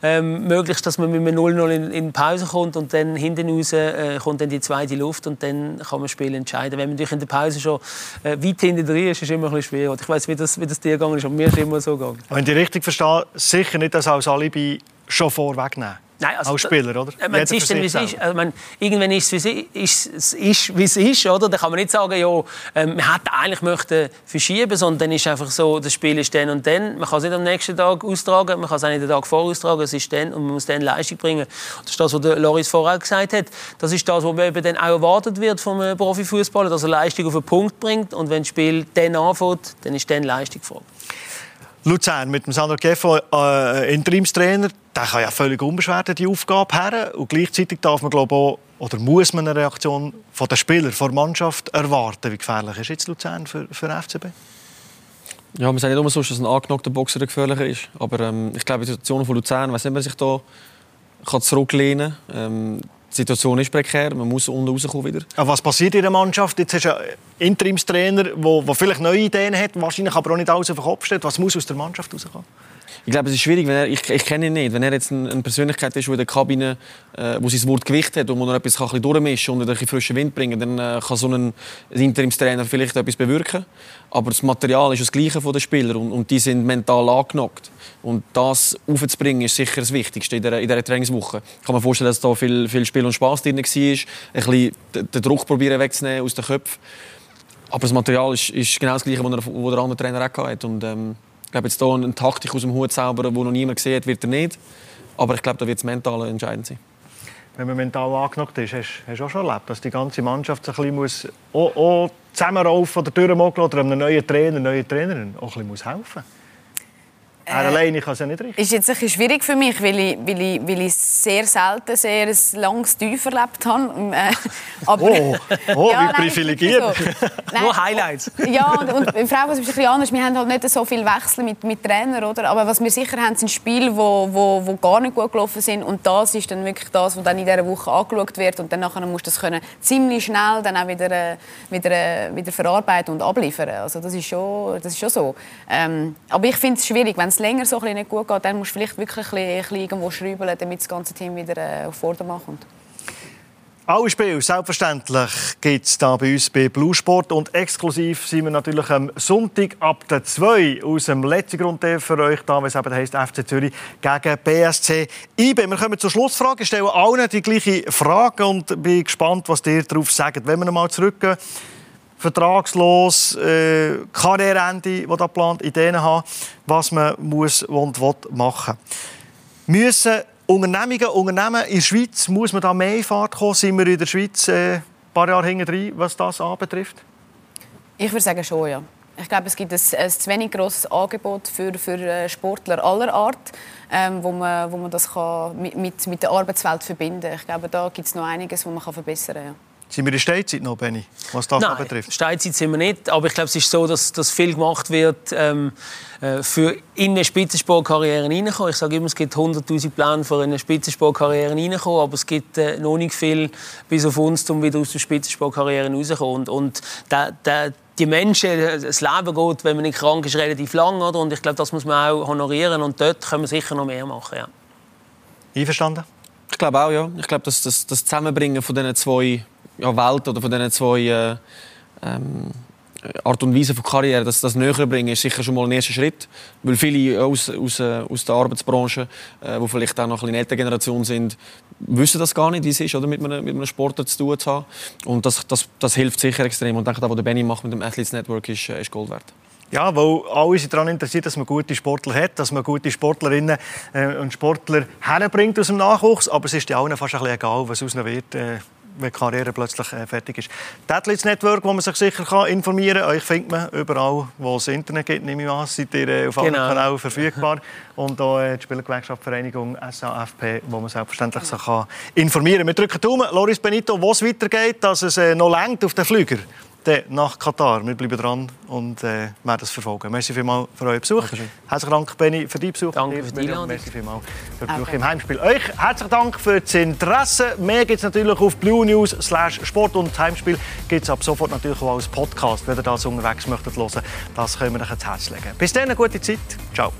ähm, möglichst, dass man mit einem 0-0 in, in Pause kommt und dann hinten raus äh, kommt dann die zweite Luft und dann kann man das Spiel entscheiden. Wenn man natürlich in der Pause schon äh, weit hinten drin ist, ist es immer ein bisschen schwer. Ich weiß, wie das, wie das dir gegangen ist, aber mir ist immer so gegangen. Wenn ich richtig verstehe, sicher nicht das Alibi schon vorwegnehmen. Nein, also, als Spieler, oder? Man, es ist wie es ist. Also, man, irgendwann ist es, wie es ist, ist, wie es ist, oder? Da kann man nicht sagen, ja, ähm, man hätte eigentlich möchte verschieben, sondern dann ist einfach so, das Spiel ist dann und dann. Man kann es nicht am nächsten Tag austragen, man kann es auch nicht den Tag vorher austragen, es ist dann und man muss dann Leistung bringen. Das ist das, was Loris vorher gesagt hat. Das ist das, was eben dann auch erwartet wird vom Profifußballer, dass er Leistung auf den Punkt bringt und wenn das Spiel dann anfängt, dann ist dann Leistung vor. Luzern mit dem Sandro Geffo, äh, Interimstrainer, der kann ja völlig unbeschwert die Aufgabe her. Und gleichzeitig darf man, glaube auch, oder muss man eine Reaktion von den Spielern, von der Mannschaft erwarten. Wie gefährlich ist jetzt Luzern für, für FCB? Ja, wir sagen nicht immer so, dass ein angeknockter Boxer gefährlicher ist. Aber ähm, ich glaube, die Situation von Luzern, weiß nicht, man sich da kann zurücklehnen kann. Ähm, die Situation ist prekär, man muss unten rauskommen wieder. Aber was passiert in der Mannschaft? Jetzt hast du einen Interimstrainer, der vielleicht neue Ideen hat, wahrscheinlich aber auch nicht alles auf den Kopf steht. Was muss aus der Mannschaft rauskommen? Ich glaube, es ist schwierig, wenn er, ich, ich kenne ihn nicht. Wenn er jetzt eine Persönlichkeit ist, die in der Kabine, äh, wo sein Wort Gewicht hat und wo er etwas ein bisschen und ein frischen Wind bringen dann äh, kann so ein Interimstrainer vielleicht etwas bewirken. Aber das Material ist das Gleiche von den Spielern und, und die sind mental angenockt. Und das aufzubringen ist sicher das Wichtigste in dieser, in dieser Trainingswoche. Ich kann mir vorstellen, dass da viel, viel Spiel und Spaß drin war. Ein bisschen den Druck probieren wegzunehmen aus den Köpfen. Aber das Material ist, ist genau das Gleiche, was der, der andere Trainer auch hatte. Und, ähm, glaube, jetzt hier eine Taktik aus dem Hut zaubern, die noch niemand hat, wird er nicht. Aber ich glaube, da wird es mental entscheidend sein. Wenn man mental angenockt ist, hast, du auch schon erlebt, dass die ganze Mannschaft sich ein bisschen muss, zusammenraufen oder durchmogeln oder einem neuen Trainer, neue Trainerin auch ein bisschen helfen muss. Er äh, alleine kann es ja nicht richtig. Ist jetzt ein bisschen schwierig für mich, weil ich, weil ich, weil ich sehr selten sehr ein langes Tief erlebt habe. Äh, aber, oh, oh ja, wie privilegiert. So. Nur Highlights. Ja, und, und im Frauenfußball ist ein bisschen anders. Wir haben halt nicht so viel Wechsel mit, mit Trainern, oder? Aber was wir sicher haben, sind Spiele, die wo, wo, wo gar nicht gut gelaufen sind. Und das ist dann wirklich das, was dann in dieser Woche angeschaut wird. Und dann nachher musst du das können ziemlich schnell dann auch wieder, äh, wieder, äh, wieder verarbeiten und abliefern. Also das ist schon, das ist schon so. Ähm, aber ich finde es schwierig, wenn es länger so nicht gut geht, dann musst du vielleicht wirklich ein bisschen, irgendwo schrauben, damit das ganze Team wieder äh, auf Vordermann kommt. Alle Spiele, selbstverständlich, gibt es hier bei uns bei Blue Sport. Und exklusiv sind wir natürlich am Sonntag ab der 2 aus dem letzten Grund für euch da, was eben heisst FC Zürich gegen BSC IB. Wir kommen zur Schlussfrage. Ich stelle allen die gleiche Frage und bin gespannt, was ihr darauf sagt. Wenn wir nochmal zurückgehen vertragslos, äh, Karriereende, das da geplant, Ideen haben, was man muss und will machen Müssen Unternehmungen, Unternehmen in der Schweiz, muss man da mehr in Fahrt kommen? Sind wir in der Schweiz äh, ein paar Jahre hinten drin, was das anbetrifft? Ich würde sagen schon, ja. Ich glaube, es gibt ein, ein zu wenig grosses Angebot für, für äh, Sportler aller Art, ähm, wo, man, wo man das kann mit, mit, mit der Arbeitswelt verbinden kann. Ich glaube, da gibt es noch einiges, was man verbessern kann. Ja. Sind wir in Steinzeit noch, Benny, was das Nein, betrifft? Steinzeit sind wir nicht, aber ich glaube, es ist so, dass, dass viel gemacht wird, ähm, äh, für in eine Spitzensportkarriere reinkommen. Ich sage immer, es gibt 100'000 Pläne für eine Spitzensportkarriere reinkommen, aber es gibt äh, noch nicht viel bis auf uns, um wieder aus der Spitzensportkarriere rauszukommen. Und, und der, der, die Menschen, das Leben geht, wenn man nicht krank ist, relativ lang. Oder? Und ich glaube, das muss man auch honorieren und dort können wir sicher noch mehr machen. Ja. Einverstanden? Ich glaube auch, ja. Ich glaube, dass das, das Zusammenbringen von diesen zwei ja, Welt oder von diesen zwei äh, ähm, Art und Weise von Karriere, dass das näher bringen, ist sicher schon mal ein erster Schritt. Weil viele aus, aus, äh, aus der Arbeitsbranche, äh, die vielleicht auch noch ein ältere Generation sind, wissen das gar nicht, wie es ist, oder, mit, einem, mit einem Sportler zu tun zu haben. Und das, das, das hilft sicher extrem. Und ich denke, das, was der Benny macht mit dem Athletes Network, ist, äh, ist Gold wert. Ja, weil alle sind daran interessiert, dass man gute Sportler hat, dass man gute Sportlerinnen äh, und Sportler herbringt aus dem Nachwuchs. Aber es ist ja allen fast ein bisschen egal, was aus ihnen wird. Wenn die Karriere plötzlich äh, fertig ist. Das Network, wo man sich sicher kann informieren kann. Euch findet man überall, wo es Internet gibt, nehme ich an. Seid ihr äh, auf allen Genau. Kanälen verfügbar. Und auch äh, die Spielergewerkschaftsvereinigung SAFP, wo man selbstverständlich sich kann informieren kann. Wir drücken Daumen, Loris Benito, wo es weitergeht, dass es äh, noch längt auf den Flüger dann nach Katar. Wir bleiben dran und äh, werden es verfolgen. Merci vielmals für euren Besuch. Herzlichen Dank, Benny, für deinen Besuch. Danke für die Einladung. Merci vielmals für den Besuch Okay. im Heimspiel. Euch herzlichen Dank für das Interesse. Mehr gibt es natürlich auf Blue News slash Sport und Heimspiel gibt es ab sofort natürlich auch als Podcast, wenn ihr das unterwegs möchtet hören. Das können wir euch ans Herz legen. Bis dann, eine gute Zeit. Ciao.